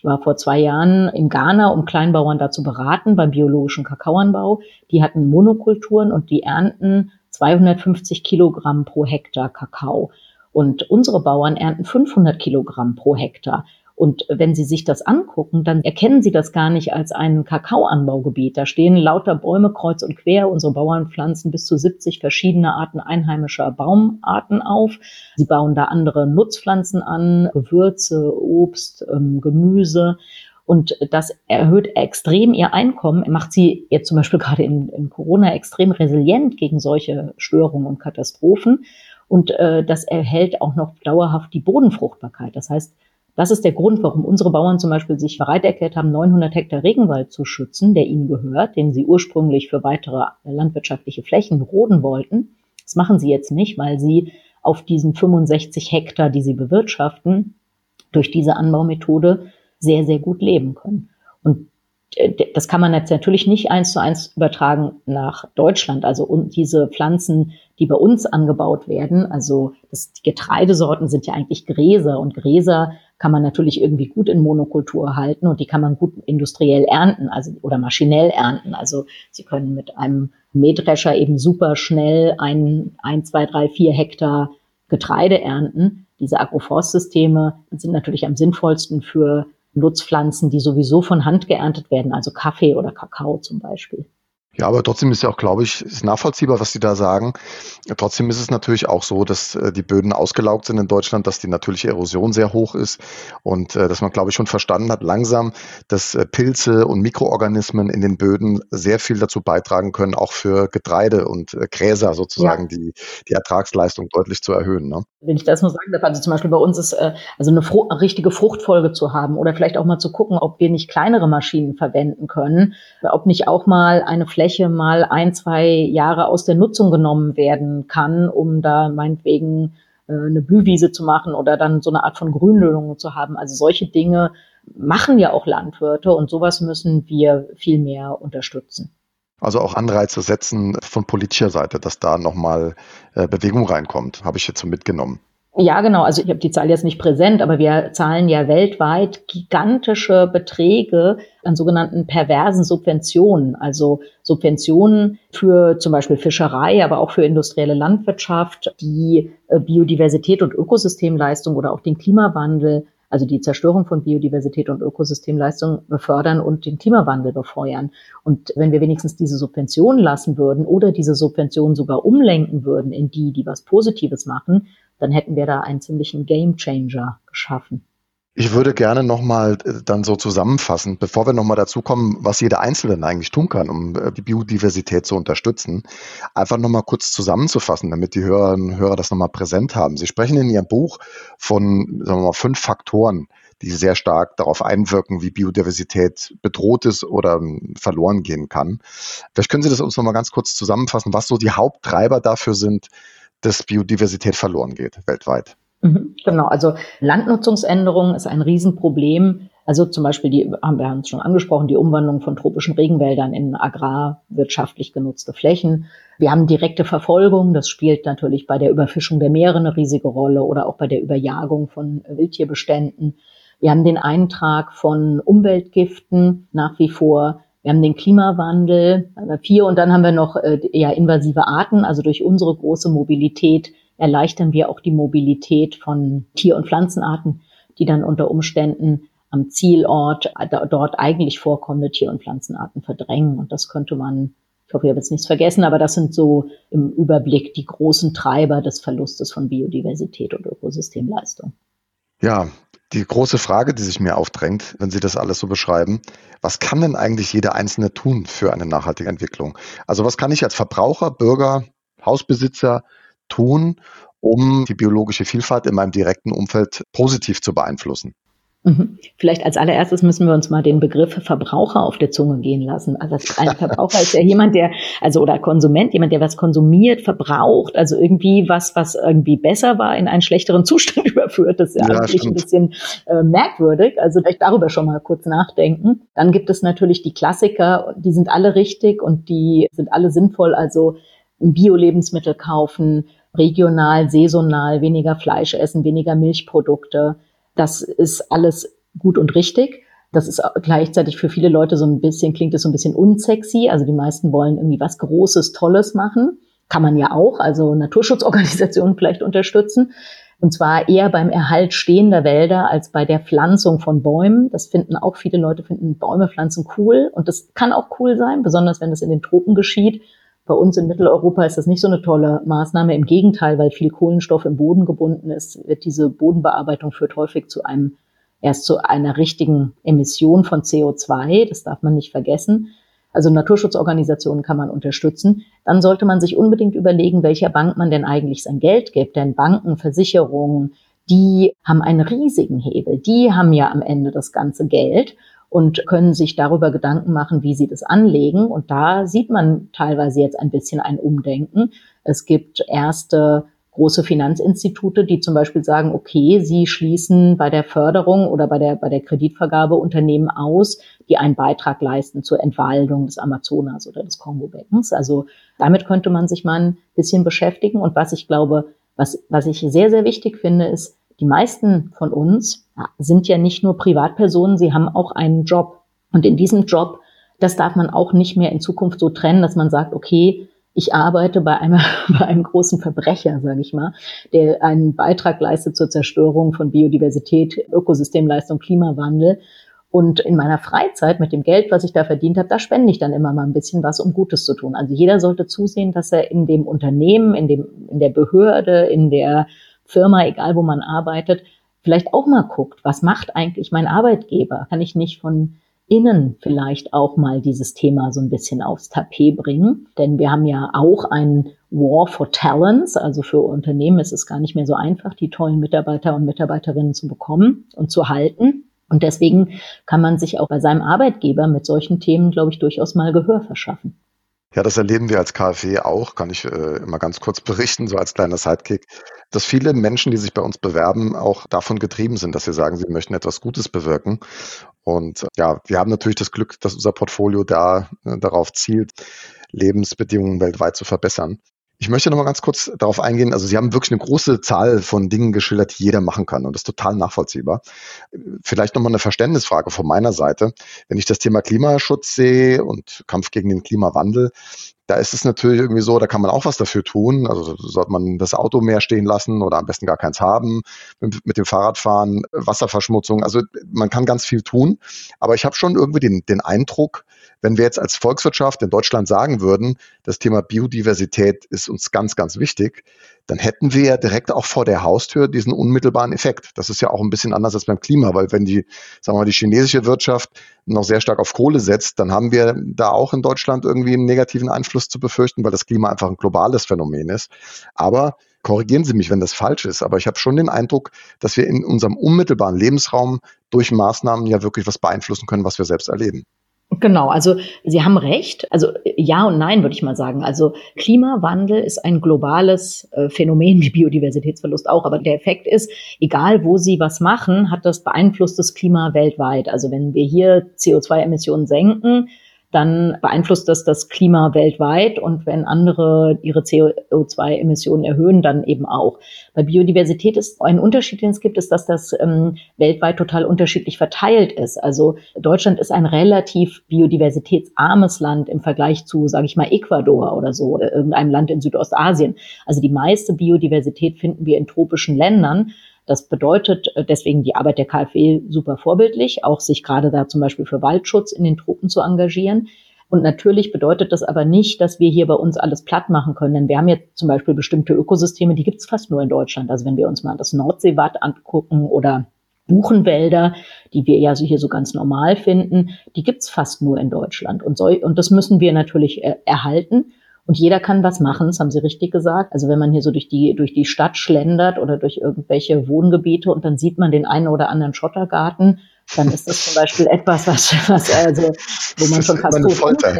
Ich war vor zwei Jahren in Ghana, um Kleinbauern dazu beraten beim biologischen Kakaoanbau. Die hatten Monokulturen und die ernten 250 Kilogramm pro Hektar Kakao. Und unsere Bauern ernten 500 Kilogramm pro Hektar. Und wenn Sie sich das angucken, dann erkennen Sie das gar nicht als ein Kakaoanbaugebiet. Da stehen lauter Bäume kreuz und quer. Unsere Bauern pflanzen bis zu 70 verschiedene Arten einheimischer Baumarten auf. Sie bauen da andere Nutzpflanzen an, Gewürze, Obst, ähm, Gemüse. Und das erhöht extrem ihr Einkommen, macht sie jetzt zum Beispiel gerade in, in Corona extrem resilient gegen solche Störungen und Katastrophen. Und äh, das erhält auch noch dauerhaft die Bodenfruchtbarkeit. Das heißt, das ist der Grund, warum unsere Bauern zum Beispiel sich bereit erklärt haben, 900 Hektar Regenwald zu schützen, der ihnen gehört, den sie ursprünglich für weitere landwirtschaftliche Flächen roden wollten. Das machen sie jetzt nicht, weil sie auf diesen 65 Hektar, die sie bewirtschaften, durch diese Anbaumethode sehr, sehr gut leben können. Und äh, das kann man jetzt natürlich nicht eins zu eins übertragen nach Deutschland. Also und diese Pflanzen, die bei uns angebaut werden, also das, die Getreidesorten sind ja eigentlich Gräser und Gräser kann man natürlich irgendwie gut in Monokultur halten und die kann man gut industriell ernten, also oder maschinell ernten. Also Sie können mit einem Mähdrescher eben super schnell ein, ein, zwei, drei, vier Hektar Getreide ernten. Diese Agroforstsysteme sind natürlich am sinnvollsten für Nutzpflanzen, die sowieso von Hand geerntet werden, also Kaffee oder Kakao zum Beispiel.
Ja, aber trotzdem ist ja auch, glaube ich, ist nachvollziehbar, was Sie da sagen. Trotzdem ist es natürlich auch so, dass äh, die Böden ausgelaugt sind in Deutschland, dass die natürliche Erosion sehr hoch ist und äh, dass man, glaube ich, schon verstanden hat, langsam, dass äh, Pilze und Mikroorganismen in den Böden sehr viel dazu beitragen können, auch für Getreide und Gräser sozusagen ja. die, die Ertragsleistung deutlich zu erhöhen. Ne?
Wenn ich das nur sagen darf, also zum Beispiel bei uns ist also eine Fru richtige Fruchtfolge zu haben oder vielleicht auch mal zu gucken, ob wir nicht kleinere Maschinen verwenden können, ob nicht auch mal eine Fläche Fläche mal ein, zwei Jahre aus der Nutzung genommen werden kann, um da meinetwegen äh, eine Blühwiese zu machen oder dann so eine Art von Grünlöhnung zu haben. Also solche Dinge machen ja auch Landwirte und sowas müssen wir viel mehr unterstützen.
Also auch Anreize setzen von politischer Seite, dass da nochmal äh, Bewegung reinkommt, habe ich jetzt so mitgenommen.
Ja, genau. Also ich habe die Zahl jetzt nicht präsent, aber wir zahlen ja weltweit gigantische Beträge an sogenannten perversen Subventionen. Also Subventionen für zum Beispiel Fischerei, aber auch für industrielle Landwirtschaft, die äh, Biodiversität und Ökosystemleistung oder auch den Klimawandel also die Zerstörung von Biodiversität und Ökosystemleistung befördern und den Klimawandel befeuern. Und wenn wir wenigstens diese Subventionen lassen würden oder diese Subventionen sogar umlenken würden in die, die was Positives machen, dann hätten wir da einen ziemlichen Game Changer geschaffen.
Ich würde gerne nochmal äh, dann so zusammenfassen, bevor wir nochmal dazu kommen, was jeder Einzelne eigentlich tun kann, um äh, die Biodiversität zu unterstützen, einfach nochmal kurz zusammenzufassen, damit die Hörerinnen und Hörer das nochmal präsent haben. Sie sprechen in Ihrem Buch von sagen wir mal, fünf Faktoren, die sehr stark darauf einwirken, wie Biodiversität bedroht ist oder ähm, verloren gehen kann. Vielleicht können Sie das uns nochmal ganz kurz zusammenfassen, was so die Haupttreiber dafür sind, dass Biodiversität verloren geht weltweit.
Mhm, genau, also Landnutzungsänderung ist ein Riesenproblem. Also zum Beispiel die, haben wir uns schon angesprochen, die Umwandlung von tropischen Regenwäldern in agrarwirtschaftlich genutzte Flächen. Wir haben direkte Verfolgung, das spielt natürlich bei der Überfischung der Meere eine riesige Rolle oder auch bei der Überjagung von Wildtierbeständen. Wir haben den Eintrag von Umweltgiften nach wie vor. Wir haben den Klimawandel, vier, und dann haben wir noch äh, ja, invasive Arten, also durch unsere große Mobilität erleichtern wir auch die Mobilität von Tier- und Pflanzenarten, die dann unter Umständen am Zielort dort eigentlich vorkommende Tier- und Pflanzenarten verdrängen. Und das könnte man, ich hoffe, ich habe jetzt nichts vergessen, aber das sind so im Überblick die großen Treiber des Verlustes von Biodiversität und Ökosystemleistung.
Ja, die große Frage, die sich mir aufdrängt, wenn Sie das alles so beschreiben, was kann denn eigentlich jeder Einzelne tun für eine nachhaltige Entwicklung? Also was kann ich als Verbraucher, Bürger, Hausbesitzer tun, um die biologische Vielfalt in meinem direkten Umfeld positiv zu beeinflussen?
Mhm. Vielleicht als allererstes müssen wir uns mal den Begriff Verbraucher auf der Zunge gehen lassen. Also ein Verbraucher ist ja jemand, der, also oder Konsument, jemand, der was konsumiert, verbraucht, also irgendwie was, was irgendwie besser war, in einen schlechteren Zustand überführt. Das ist ja, ja eigentlich stimmt. ein bisschen äh, merkwürdig. Also vielleicht darüber schon mal kurz nachdenken. Dann gibt es natürlich die Klassiker, die sind alle richtig und die sind alle sinnvoll. Also Bio-Lebensmittel kaufen, regional, saisonal, weniger Fleisch essen, weniger Milchprodukte das ist alles gut und richtig. Das ist gleichzeitig für viele Leute so ein bisschen, klingt es so ein bisschen unsexy. Also die meisten wollen irgendwie was Großes, Tolles machen. Kann man ja auch, also Naturschutzorganisationen vielleicht unterstützen. Und zwar eher beim Erhalt stehender Wälder als bei der Pflanzung von Bäumen. Das finden auch viele Leute, finden Bäume pflanzen cool. Und das kann auch cool sein, besonders wenn das in den Tropen geschieht. Bei uns in Mitteleuropa ist das nicht so eine tolle Maßnahme. Im Gegenteil, weil viel Kohlenstoff im Boden gebunden ist, wird diese Bodenbearbeitung führt häufig zu einem, erst zu einer richtigen Emission von CO2. Das darf man nicht vergessen. Also Naturschutzorganisationen kann man unterstützen. Dann sollte man sich unbedingt überlegen, welcher Bank man denn eigentlich sein Geld gibt. Denn Banken, Versicherungen, die haben einen riesigen Hebel. Die haben ja am Ende das ganze Geld und können sich darüber Gedanken machen, wie sie das anlegen. Und da sieht man teilweise jetzt ein bisschen ein Umdenken. Es gibt erste große Finanzinstitute, die zum Beispiel sagen, okay, sie schließen bei der Förderung oder bei der, bei der Kreditvergabe Unternehmen aus, die einen Beitrag leisten zur Entwaldung des Amazonas oder des Kongo-Beckens. Also damit könnte man sich mal ein bisschen beschäftigen. Und was ich glaube, was, was ich sehr, sehr wichtig finde, ist, die meisten von uns sind ja nicht nur Privatpersonen, sie haben auch einen Job. Und in diesem Job, das darf man auch nicht mehr in Zukunft so trennen, dass man sagt, okay, ich arbeite bei einem, bei einem großen Verbrecher, sage ich mal, der einen Beitrag leistet zur Zerstörung von Biodiversität, Ökosystemleistung, Klimawandel. Und in meiner Freizeit mit dem Geld, was ich da verdient habe, da spende ich dann immer mal ein bisschen was, um Gutes zu tun. Also jeder sollte zusehen, dass er in dem Unternehmen, in dem, in der Behörde, in der Firma, egal wo man arbeitet, vielleicht auch mal guckt, was macht eigentlich mein Arbeitgeber? Kann ich nicht von innen vielleicht auch mal dieses Thema so ein bisschen aufs Tapet bringen? Denn wir haben ja auch einen War for Talents, also für Unternehmen ist es gar nicht mehr so einfach, die tollen Mitarbeiter und Mitarbeiterinnen zu bekommen und zu halten. Und deswegen kann man sich auch bei seinem Arbeitgeber mit solchen Themen, glaube ich, durchaus mal Gehör verschaffen.
Ja, das erleben wir als KfW auch, kann ich äh, immer ganz kurz berichten, so als kleiner Sidekick, dass viele Menschen, die sich bei uns bewerben, auch davon getrieben sind, dass sie sagen, sie möchten etwas Gutes bewirken. Und ja, wir haben natürlich das Glück, dass unser Portfolio da äh, darauf zielt, Lebensbedingungen weltweit zu verbessern. Ich möchte noch mal ganz kurz darauf eingehen. Also Sie haben wirklich eine große Zahl von Dingen geschildert, die jeder machen kann. Und das ist total nachvollziehbar. Vielleicht noch mal eine Verständnisfrage von meiner Seite. Wenn ich das Thema Klimaschutz sehe und Kampf gegen den Klimawandel, da ist es natürlich irgendwie so, da kann man auch was dafür tun. Also sollte man das Auto mehr stehen lassen oder am besten gar keins haben, mit, dem Fahrradfahren, Wasserverschmutzung. Also man kann ganz viel tun. Aber ich habe schon irgendwie den, den Eindruck, wenn wir jetzt als Volkswirtschaft in Deutschland sagen würden, das Thema Biodiversität ist uns ganz, ganz wichtig, dann hätten wir ja direkt auch vor der Haustür diesen unmittelbaren Effekt. Das ist ja auch ein bisschen anders als beim Klima, weil wenn die, sagen wir mal, die chinesische Wirtschaft noch sehr stark auf Kohle setzt, dann haben wir da auch in Deutschland irgendwie einen negativen Einfluss zu befürchten, weil das Klima einfach ein globales Phänomen ist. Aber korrigieren Sie mich, wenn das falsch ist, aber ich habe schon den Eindruck, dass wir in unserem unmittelbaren Lebensraum durch Maßnahmen ja wirklich was beeinflussen können, was wir selbst erleben.
Genau, also Sie haben recht. Also ja und nein, würde ich mal sagen. Also Klimawandel ist ein globales äh, Phänomen wie Biodiversitätsverlust auch. Aber der Effekt ist, egal wo Sie was machen, hat das beeinflusst das Klima weltweit. Also wenn wir hier CO2-Emissionen senken, dann beeinflusst das das Klima weltweit und wenn andere ihre CO2-Emissionen erhöhen, dann eben auch. Bei Biodiversität ist ein Unterschied, den es gibt, ist, dass das ähm, weltweit total unterschiedlich verteilt ist. Also Deutschland ist ein relativ biodiversitätsarmes Land im Vergleich zu, sage ich mal, Ecuador oder so, oder irgendeinem Land in Südostasien. Also die meiste Biodiversität finden wir in tropischen Ländern. Das bedeutet äh, deswegen die Arbeit der KfW super vorbildlich, auch sich gerade da zum Beispiel für Waldschutz in den Tropen zu engagieren. Und natürlich bedeutet das aber nicht, dass wir hier bei uns alles platt machen können. Denn wir haben jetzt zum Beispiel bestimmte Ökosysteme, die gibt es fast nur in Deutschland. Also wenn wir uns mal das Nordseewatt angucken oder Buchenwälder, die wir ja hier so ganz normal finden, die gibt es fast nur in Deutschland. Und, so, und das müssen wir natürlich äh, erhalten. Und jeder kann was machen, das haben Sie richtig gesagt. Also wenn man hier so durch die, durch die Stadt schlendert oder durch irgendwelche Wohngebiete und dann sieht man den einen oder anderen Schottergarten, dann ist das zum Beispiel etwas, was, was also, wo man schon fast tot umfällt.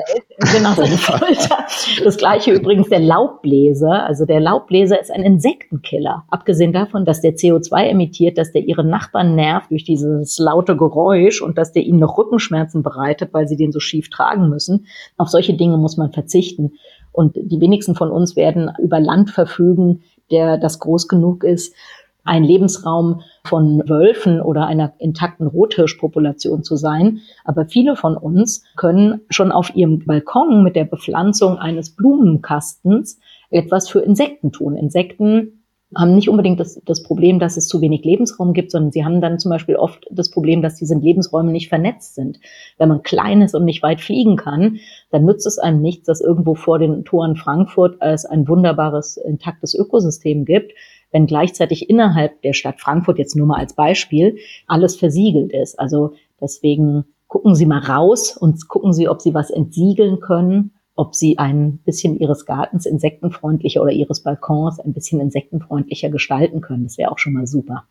Genau, eine Folter. Das gleiche übrigens der Laubbläser. Also der Laubbläser ist ein Insektenkiller. Abgesehen davon, dass der CO2 emittiert, dass der ihre Nachbarn nervt durch dieses laute Geräusch und dass der ihnen noch Rückenschmerzen bereitet, weil sie den so schief tragen müssen. Auf solche Dinge muss man verzichten. Und die wenigsten von uns werden über Land verfügen, der das groß genug ist, ein Lebensraum von Wölfen oder einer intakten Rothirschpopulation zu sein. Aber viele von uns können schon auf ihrem Balkon mit der Bepflanzung eines Blumenkastens etwas für Insekten tun. Insekten haben nicht unbedingt das, das Problem, dass es zu wenig Lebensraum gibt, sondern sie haben dann zum Beispiel oft das Problem, dass diese Lebensräume nicht vernetzt sind. Wenn man klein ist und nicht weit fliegen kann, dann nützt es einem nichts, dass irgendwo vor den Toren Frankfurt es ein wunderbares, intaktes Ökosystem gibt, wenn gleichzeitig innerhalb der Stadt Frankfurt, jetzt nur mal als Beispiel, alles versiegelt ist. Also deswegen gucken Sie mal raus und gucken Sie, ob Sie was entsiegeln können ob sie ein bisschen ihres Gartens insektenfreundlicher oder ihres Balkons ein bisschen insektenfreundlicher gestalten können. Das wäre auch schon mal super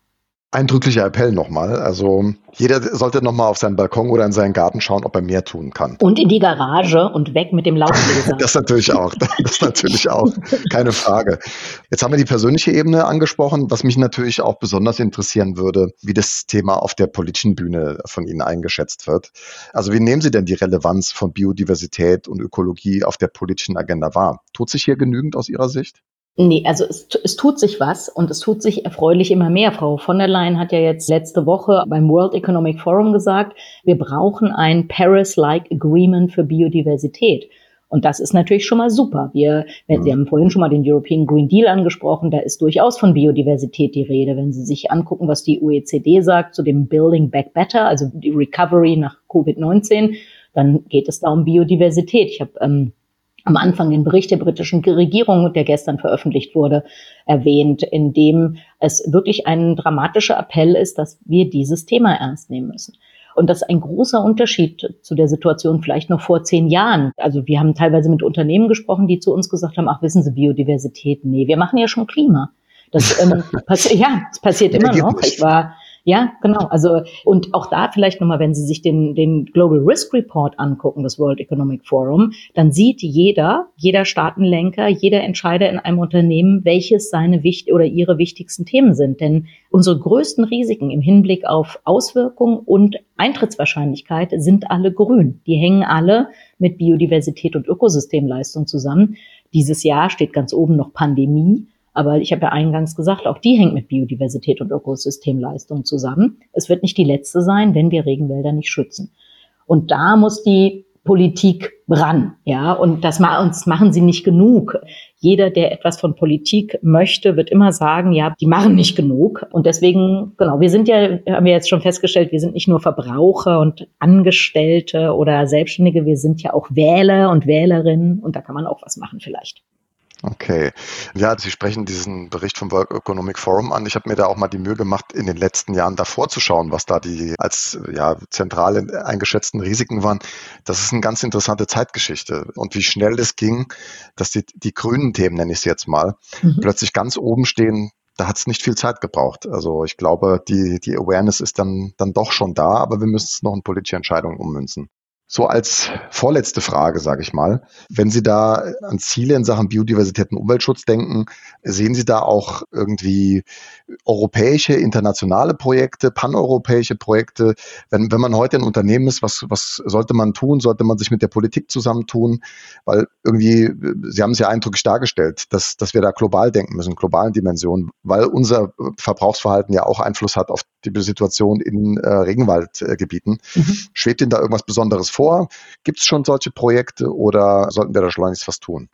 eindrücklicher Appell nochmal. Also jeder sollte nochmal auf seinen Balkon oder in seinen Garten schauen, ob er mehr tun kann.
Und in die Garage und weg mit dem Laubbläser.
das natürlich auch. Das natürlich auch. Keine Frage. Jetzt haben wir die persönliche Ebene angesprochen, was mich natürlich auch besonders interessieren würde, wie das Thema auf der politischen Bühne von Ihnen eingeschätzt wird. Also wie nehmen Sie denn die Relevanz von Biodiversität und Ökologie auf der politischen Agenda wahr? Tut sich hier genügend aus Ihrer Sicht?
Nee, also es, es tut sich was und es tut sich erfreulich immer mehr. Frau von der Leyen hat ja jetzt letzte Woche beim World Economic Forum gesagt, wir brauchen ein Paris-like Agreement für Biodiversität. Und das ist natürlich schon mal super. Wir, Sie haben vorhin schon mal den European Green Deal angesprochen, da ist durchaus von Biodiversität die Rede. Wenn Sie sich angucken, was die OECD sagt zu dem Building Back Better, also die Recovery nach Covid-19, dann geht es da um Biodiversität. Ich habe ähm, am Anfang den Bericht der britischen Regierung, der gestern veröffentlicht wurde, erwähnt, in dem es wirklich ein dramatischer Appell ist, dass wir dieses Thema ernst nehmen müssen. Und das ist ein großer Unterschied zu der Situation vielleicht noch vor zehn Jahren. Also wir haben teilweise mit Unternehmen gesprochen, die zu uns gesagt haben, ach wissen Sie, Biodiversität, nee, wir machen ja schon Klima. Das, ähm, ja, das passiert immer noch. Ich war ja, genau. Also und auch da vielleicht nochmal, wenn Sie sich den, den Global Risk Report angucken, das World Economic Forum, dann sieht jeder, jeder Staatenlenker, jeder Entscheider in einem Unternehmen, welches seine wichtig oder ihre wichtigsten Themen sind. Denn unsere größten Risiken im Hinblick auf Auswirkungen und Eintrittswahrscheinlichkeit sind alle grün. Die hängen alle mit Biodiversität und Ökosystemleistung zusammen. Dieses Jahr steht ganz oben noch Pandemie. Aber ich habe ja eingangs gesagt, auch die hängt mit Biodiversität und Ökosystemleistung zusammen. Es wird nicht die letzte sein, wenn wir Regenwälder nicht schützen. Und da muss die Politik ran, ja, und das uns machen sie nicht genug. Jeder, der etwas von Politik möchte, wird immer sagen, ja, die machen nicht genug. Und deswegen, genau, wir sind ja, haben wir jetzt schon festgestellt, wir sind nicht nur Verbraucher und Angestellte oder Selbstständige, wir sind ja auch Wähler und Wählerinnen und da kann man auch was machen vielleicht.
Okay. Ja, Sie sprechen diesen Bericht vom World Economic Forum an. Ich habe mir da auch mal die Mühe gemacht, in den letzten Jahren davor zu schauen, was da die als ja, zentral eingeschätzten Risiken waren. Das ist eine ganz interessante Zeitgeschichte. Und wie schnell es ging, dass die, die grünen Themen, nenne ich es jetzt mal, mhm. plötzlich ganz oben stehen, da hat es nicht viel Zeit gebraucht. Also ich glaube, die, die Awareness ist dann, dann doch schon da, aber wir müssen es noch in politische Entscheidungen ummünzen. So als vorletzte Frage, sage ich mal. Wenn Sie da an Ziele in Sachen Biodiversität und Umweltschutz denken, sehen Sie da auch irgendwie europäische, internationale Projekte, paneuropäische Projekte? Wenn, wenn man heute ein Unternehmen ist, was, was sollte man tun? Sollte man sich mit der Politik zusammentun? Weil irgendwie, Sie haben es ja eindrücklich dargestellt, dass, dass wir da global denken müssen, globalen Dimensionen, weil unser Verbrauchsverhalten ja auch Einfluss hat auf die Situation in äh, Regenwaldgebieten. Mhm. Schwebt Ihnen da irgendwas Besonderes vor? Gibt es schon solche Projekte oder sollten wir da schleunigst was tun?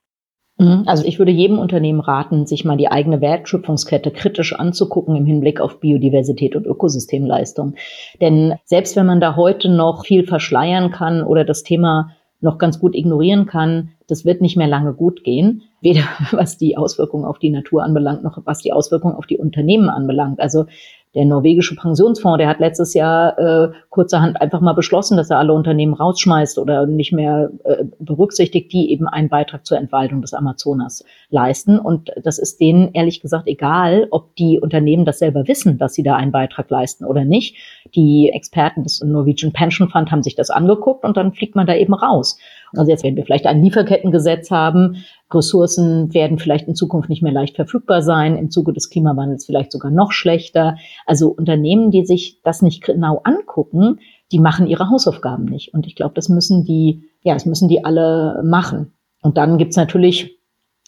Mhm. Also ich würde jedem Unternehmen raten, sich mal die eigene Wertschöpfungskette kritisch anzugucken im Hinblick auf Biodiversität und Ökosystemleistung. Denn selbst wenn man da heute noch viel verschleiern kann oder das Thema noch ganz gut ignorieren kann, das wird nicht mehr lange gut gehen, weder was die Auswirkungen auf die Natur anbelangt, noch was die Auswirkungen auf die Unternehmen anbelangt. Also Der norwegische Pensionsfonds, der hat letztes Jahr äh, kurzerhand einfach mal beschlossen, dass er alle Unternehmen rausschmeißt oder nicht mehr äh, berücksichtigt, die eben einen Beitrag zur Entwaldung des Amazonas leisten. Und das ist denen ehrlich gesagt egal, ob die Unternehmen das selber wissen, dass sie da einen Beitrag leisten oder nicht. Die Experten des Norwegian Pension Fund haben sich das angeguckt und dann fliegt man da eben raus. Also jetzt werden wir vielleicht ein Lieferkettengesetz haben. Ressourcen werden vielleicht in Zukunft nicht mehr leicht verfügbar sein, im Zuge des Klimawandels vielleicht sogar noch schlechter. Also Unternehmen, die sich das nicht genau angucken, die machen ihre Hausaufgaben nicht. Und ich glaube, das müssen die, ja, das müssen die alle machen. Und dann gibt's natürlich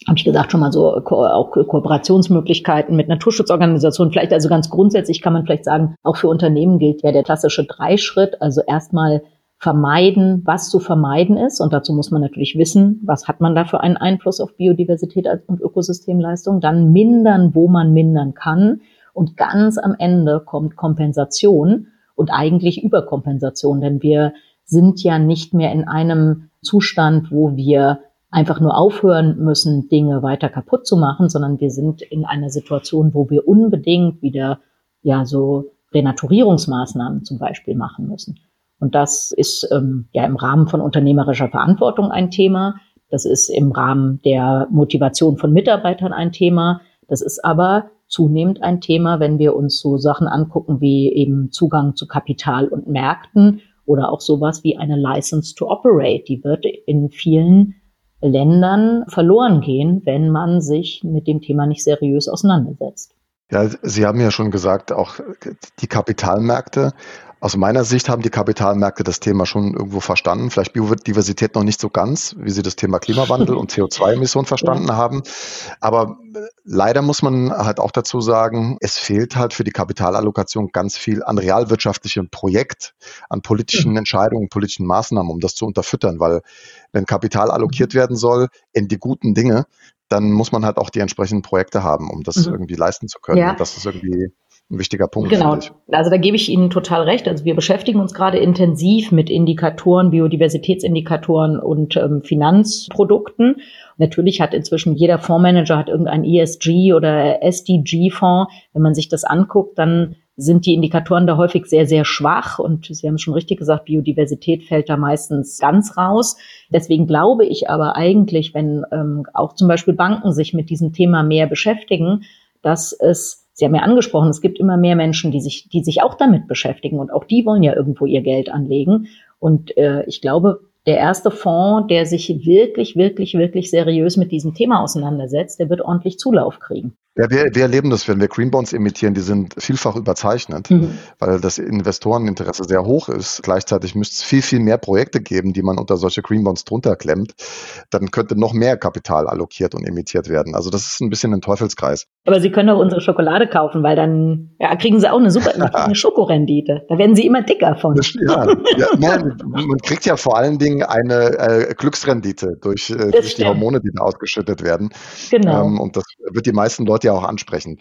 habe ich gesagt, schon mal so Ko auch Kooperationsmöglichkeiten mit Naturschutzorganisationen. Vielleicht also ganz grundsätzlich kann man vielleicht sagen, auch für Unternehmen gilt ja der klassische Dreischritt. Also erstmal vermeiden, was zu vermeiden ist. Und dazu muss man natürlich wissen, was hat man da für einen Einfluss auf Biodiversität und Ökosystemleistung. Dann mindern, wo man mindern kann. Und ganz am Ende kommt Kompensation und eigentlich Überkompensation, denn wir sind ja nicht mehr in einem Zustand, wo wir einfach nur aufhören müssen, Dinge weiter kaputt zu machen, sondern wir sind in einer Situation, wo wir unbedingt wieder ja so Renaturierungsmaßnahmen zum Beispiel machen müssen. Und das ist ähm, ja im Rahmen von unternehmerischer Verantwortung ein Thema. Das ist im Rahmen der Motivation von Mitarbeitern ein Thema. Das ist aber zunehmend ein Thema, wenn wir uns so Sachen angucken wie eben Zugang zu Kapital und Märkten oder auch sowas wie eine License to Operate. Die wird in vielen Ländern verloren gehen, wenn man sich mit dem Thema nicht seriös auseinandersetzt.
Ja, Sie haben ja schon gesagt, auch die Kapitalmärkte aus meiner Sicht haben die Kapitalmärkte das Thema schon irgendwo verstanden. Vielleicht Biodiversität noch nicht so ganz, wie sie das Thema Klimawandel und CO2-Emissionen verstanden ja. haben. Aber leider muss man halt auch dazu sagen, es fehlt halt für die Kapitalallokation ganz viel an realwirtschaftlichem Projekt, an politischen mhm. Entscheidungen, politischen Maßnahmen, um das zu unterfüttern. Weil wenn Kapital allokiert werden soll in die guten Dinge, dann muss man halt auch die entsprechenden Projekte haben, um das mhm. irgendwie leisten zu können. Ja. Und das ist irgendwie ein wichtiger Punkt.
Genau. Also da gebe ich Ihnen total recht. Also wir beschäftigen uns gerade intensiv mit Indikatoren, Biodiversitätsindikatoren und ähm, Finanzprodukten. Natürlich hat inzwischen jeder Fondsmanager hat irgendein ESG oder SDG-Fonds. Wenn man sich das anguckt, dann sind die Indikatoren da häufig sehr, sehr schwach. Und Sie haben schon richtig gesagt, Biodiversität fällt da meistens ganz raus. Deswegen glaube ich aber eigentlich, wenn ähm, auch zum Beispiel Banken sich mit diesem Thema mehr beschäftigen, dass es Sie haben ja angesprochen, es gibt immer mehr Menschen, die sich, die sich auch damit beschäftigen und auch die wollen ja irgendwo ihr Geld anlegen. Und äh, ich glaube, der erste Fonds, der sich wirklich, wirklich, wirklich seriös mit diesem Thema auseinandersetzt, der wird ordentlich Zulauf kriegen.
Ja, wir, wir erleben das, wenn wir Green Bonds emittieren, die sind vielfach überzeichnet, mhm. weil das Investoreninteresse sehr hoch ist. Gleichzeitig müsste es viel, viel mehr Projekte geben, die man unter solche Green Bonds drunter klemmt. Dann könnte noch mehr Kapital allokiert und emittiert werden. Also das ist ein bisschen ein Teufelskreis.
Aber Sie können auch unsere Schokolade kaufen, weil dann ja, kriegen Sie auch eine super eine Schokorendite. Da werden Sie immer dicker von. Ja,
ja nein, man kriegt ja vor allen Dingen eine äh, Glücksrendite durch, äh, durch die Hormone, die da ausgeschüttet werden. Genau. Ähm, und das wird die meisten Leute ja auch ansprechen.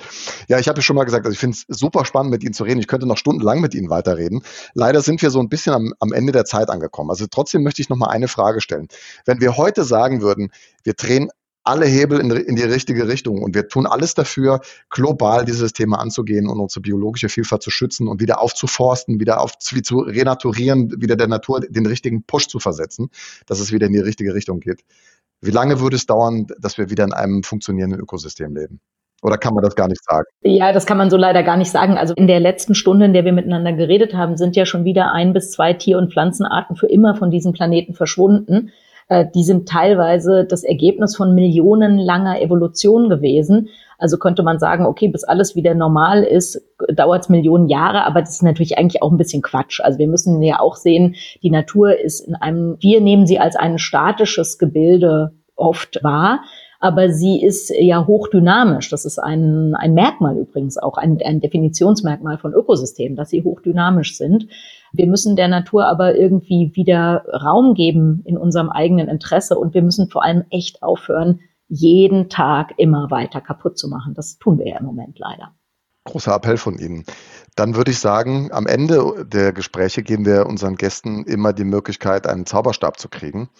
Ja, ich habe ja schon mal gesagt, also ich finde es super spannend, mit Ihnen zu reden. Ich könnte noch stundenlang mit Ihnen weiterreden. Leider sind wir so ein bisschen am, am Ende der Zeit angekommen. Also trotzdem möchte ich noch mal eine Frage stellen. Wenn wir heute sagen würden, wir drehen alle Hebel in, in, die richtige Richtung und wir tun alles dafür, global dieses Thema anzugehen und unsere biologische Vielfalt zu schützen und wieder aufzuforsten, wieder auf, zu renaturieren, wieder der Natur den richtigen Push zu versetzen, dass es wieder in die richtige Richtung geht. Wie lange würde es dauern, dass wir wieder in einem funktionierenden Ökosystem leben? Oder kann man das gar nicht sagen?
Ja, das kann man so leider gar nicht sagen. Also in der letzten Stunde, in der wir miteinander geredet haben, sind ja schon wieder ein bis zwei Tier- und Pflanzenarten für immer von diesem Planeten verschwunden. Äh, die sind teilweise das Ergebnis von millionenlanger Evolution gewesen. Also könnte man sagen, okay, bis alles wieder normal ist, dauert es Millionen Jahre, aber das ist natürlich eigentlich auch ein bisschen Quatsch. Also wir müssen ja auch sehen, die Natur ist in einem, wir nehmen sie als ein statisches Gebilde oft wahr aber sie ist ja hochdynamisch. Das ist ein, ein Merkmal übrigens auch, ein, ein Definitionsmerkmal von Ökosystemen, dass sie hochdynamisch sind. Wir müssen der Natur aber irgendwie wieder Raum geben in unserem eigenen Interesse und wir müssen vor allem echt aufhören, jeden Tag immer weiter kaputt zu machen. Das tun wir ja im Moment leider.
Großer Appell von Ihnen. Dann würde ich sagen, am Ende der Gespräche geben wir unseren Gästen immer die Möglichkeit, einen Zauberstab zu kriegen.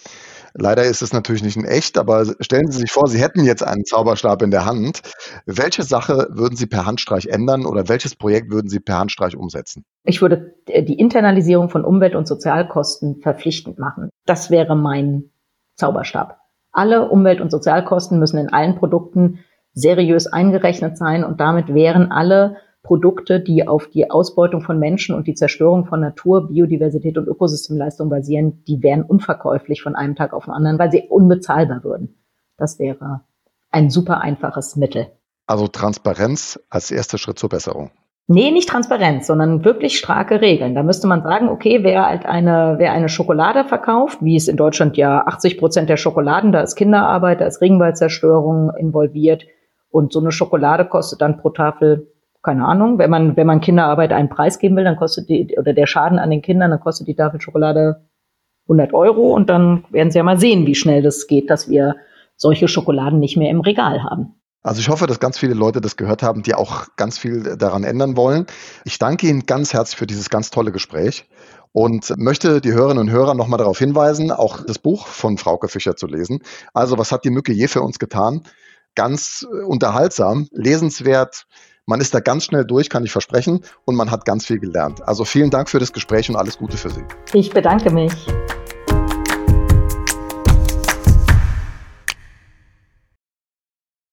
Leider ist es natürlich nicht in echt, aber stellen Sie sich vor, Sie hätten jetzt einen Zauberstab in der Hand. Welche Sache würden Sie per Handstreich ändern oder welches Projekt würden Sie per Handstreich umsetzen?
Ich würde die Internalisierung von Umwelt- und Sozialkosten verpflichtend machen. Das wäre mein Zauberstab. Alle Umwelt- und Sozialkosten müssen in allen Produkten seriös eingerechnet sein und damit wären alle Produkte, die auf die Ausbeutung von Menschen und die Zerstörung von Natur, Biodiversität und Ökosystemleistung basieren, die wären unverkäuflich von einem Tag auf den anderen, weil sie unbezahlbar würden. Das wäre ein super einfaches Mittel.
Also Transparenz als erster Schritt zur Besserung.
Nee, nicht Transparenz, sondern wirklich starke Regeln. Da müsste man sagen, okay, wer halt eine, wer eine Schokolade verkauft, wie es in Deutschland ja 80 Prozent der Schokoladen, da ist Kinderarbeit, da ist Regenwaldzerstörung involviert und so eine Schokolade kostet dann pro Tafel keine Ahnung, wenn man, wenn man Kinderarbeit einen Preis geben will, dann kostet die, oder der Schaden an den Kindern, dann kostet die Tafel Schokolade 100 Euro und dann werden Sie ja mal sehen, wie schnell das geht, dass wir solche Schokoladen nicht mehr im Regal haben.
Also ich hoffe, dass ganz viele Leute das gehört haben, die auch ganz viel daran ändern wollen. Ich danke Ihnen ganz herzlich für dieses ganz tolle Gespräch und möchte die Hörerinnen und Hörer nochmal darauf hinweisen, auch das Buch von Frauke Fischer zu lesen. Also was hat die Mücke je für uns getan? Ganz unterhaltsam, lesenswert, man ist da ganz schnell durch, kann ich versprechen, und man hat ganz viel gelernt. Also vielen Dank für das Gespräch und alles Gute für Sie.
Ich bedanke mich.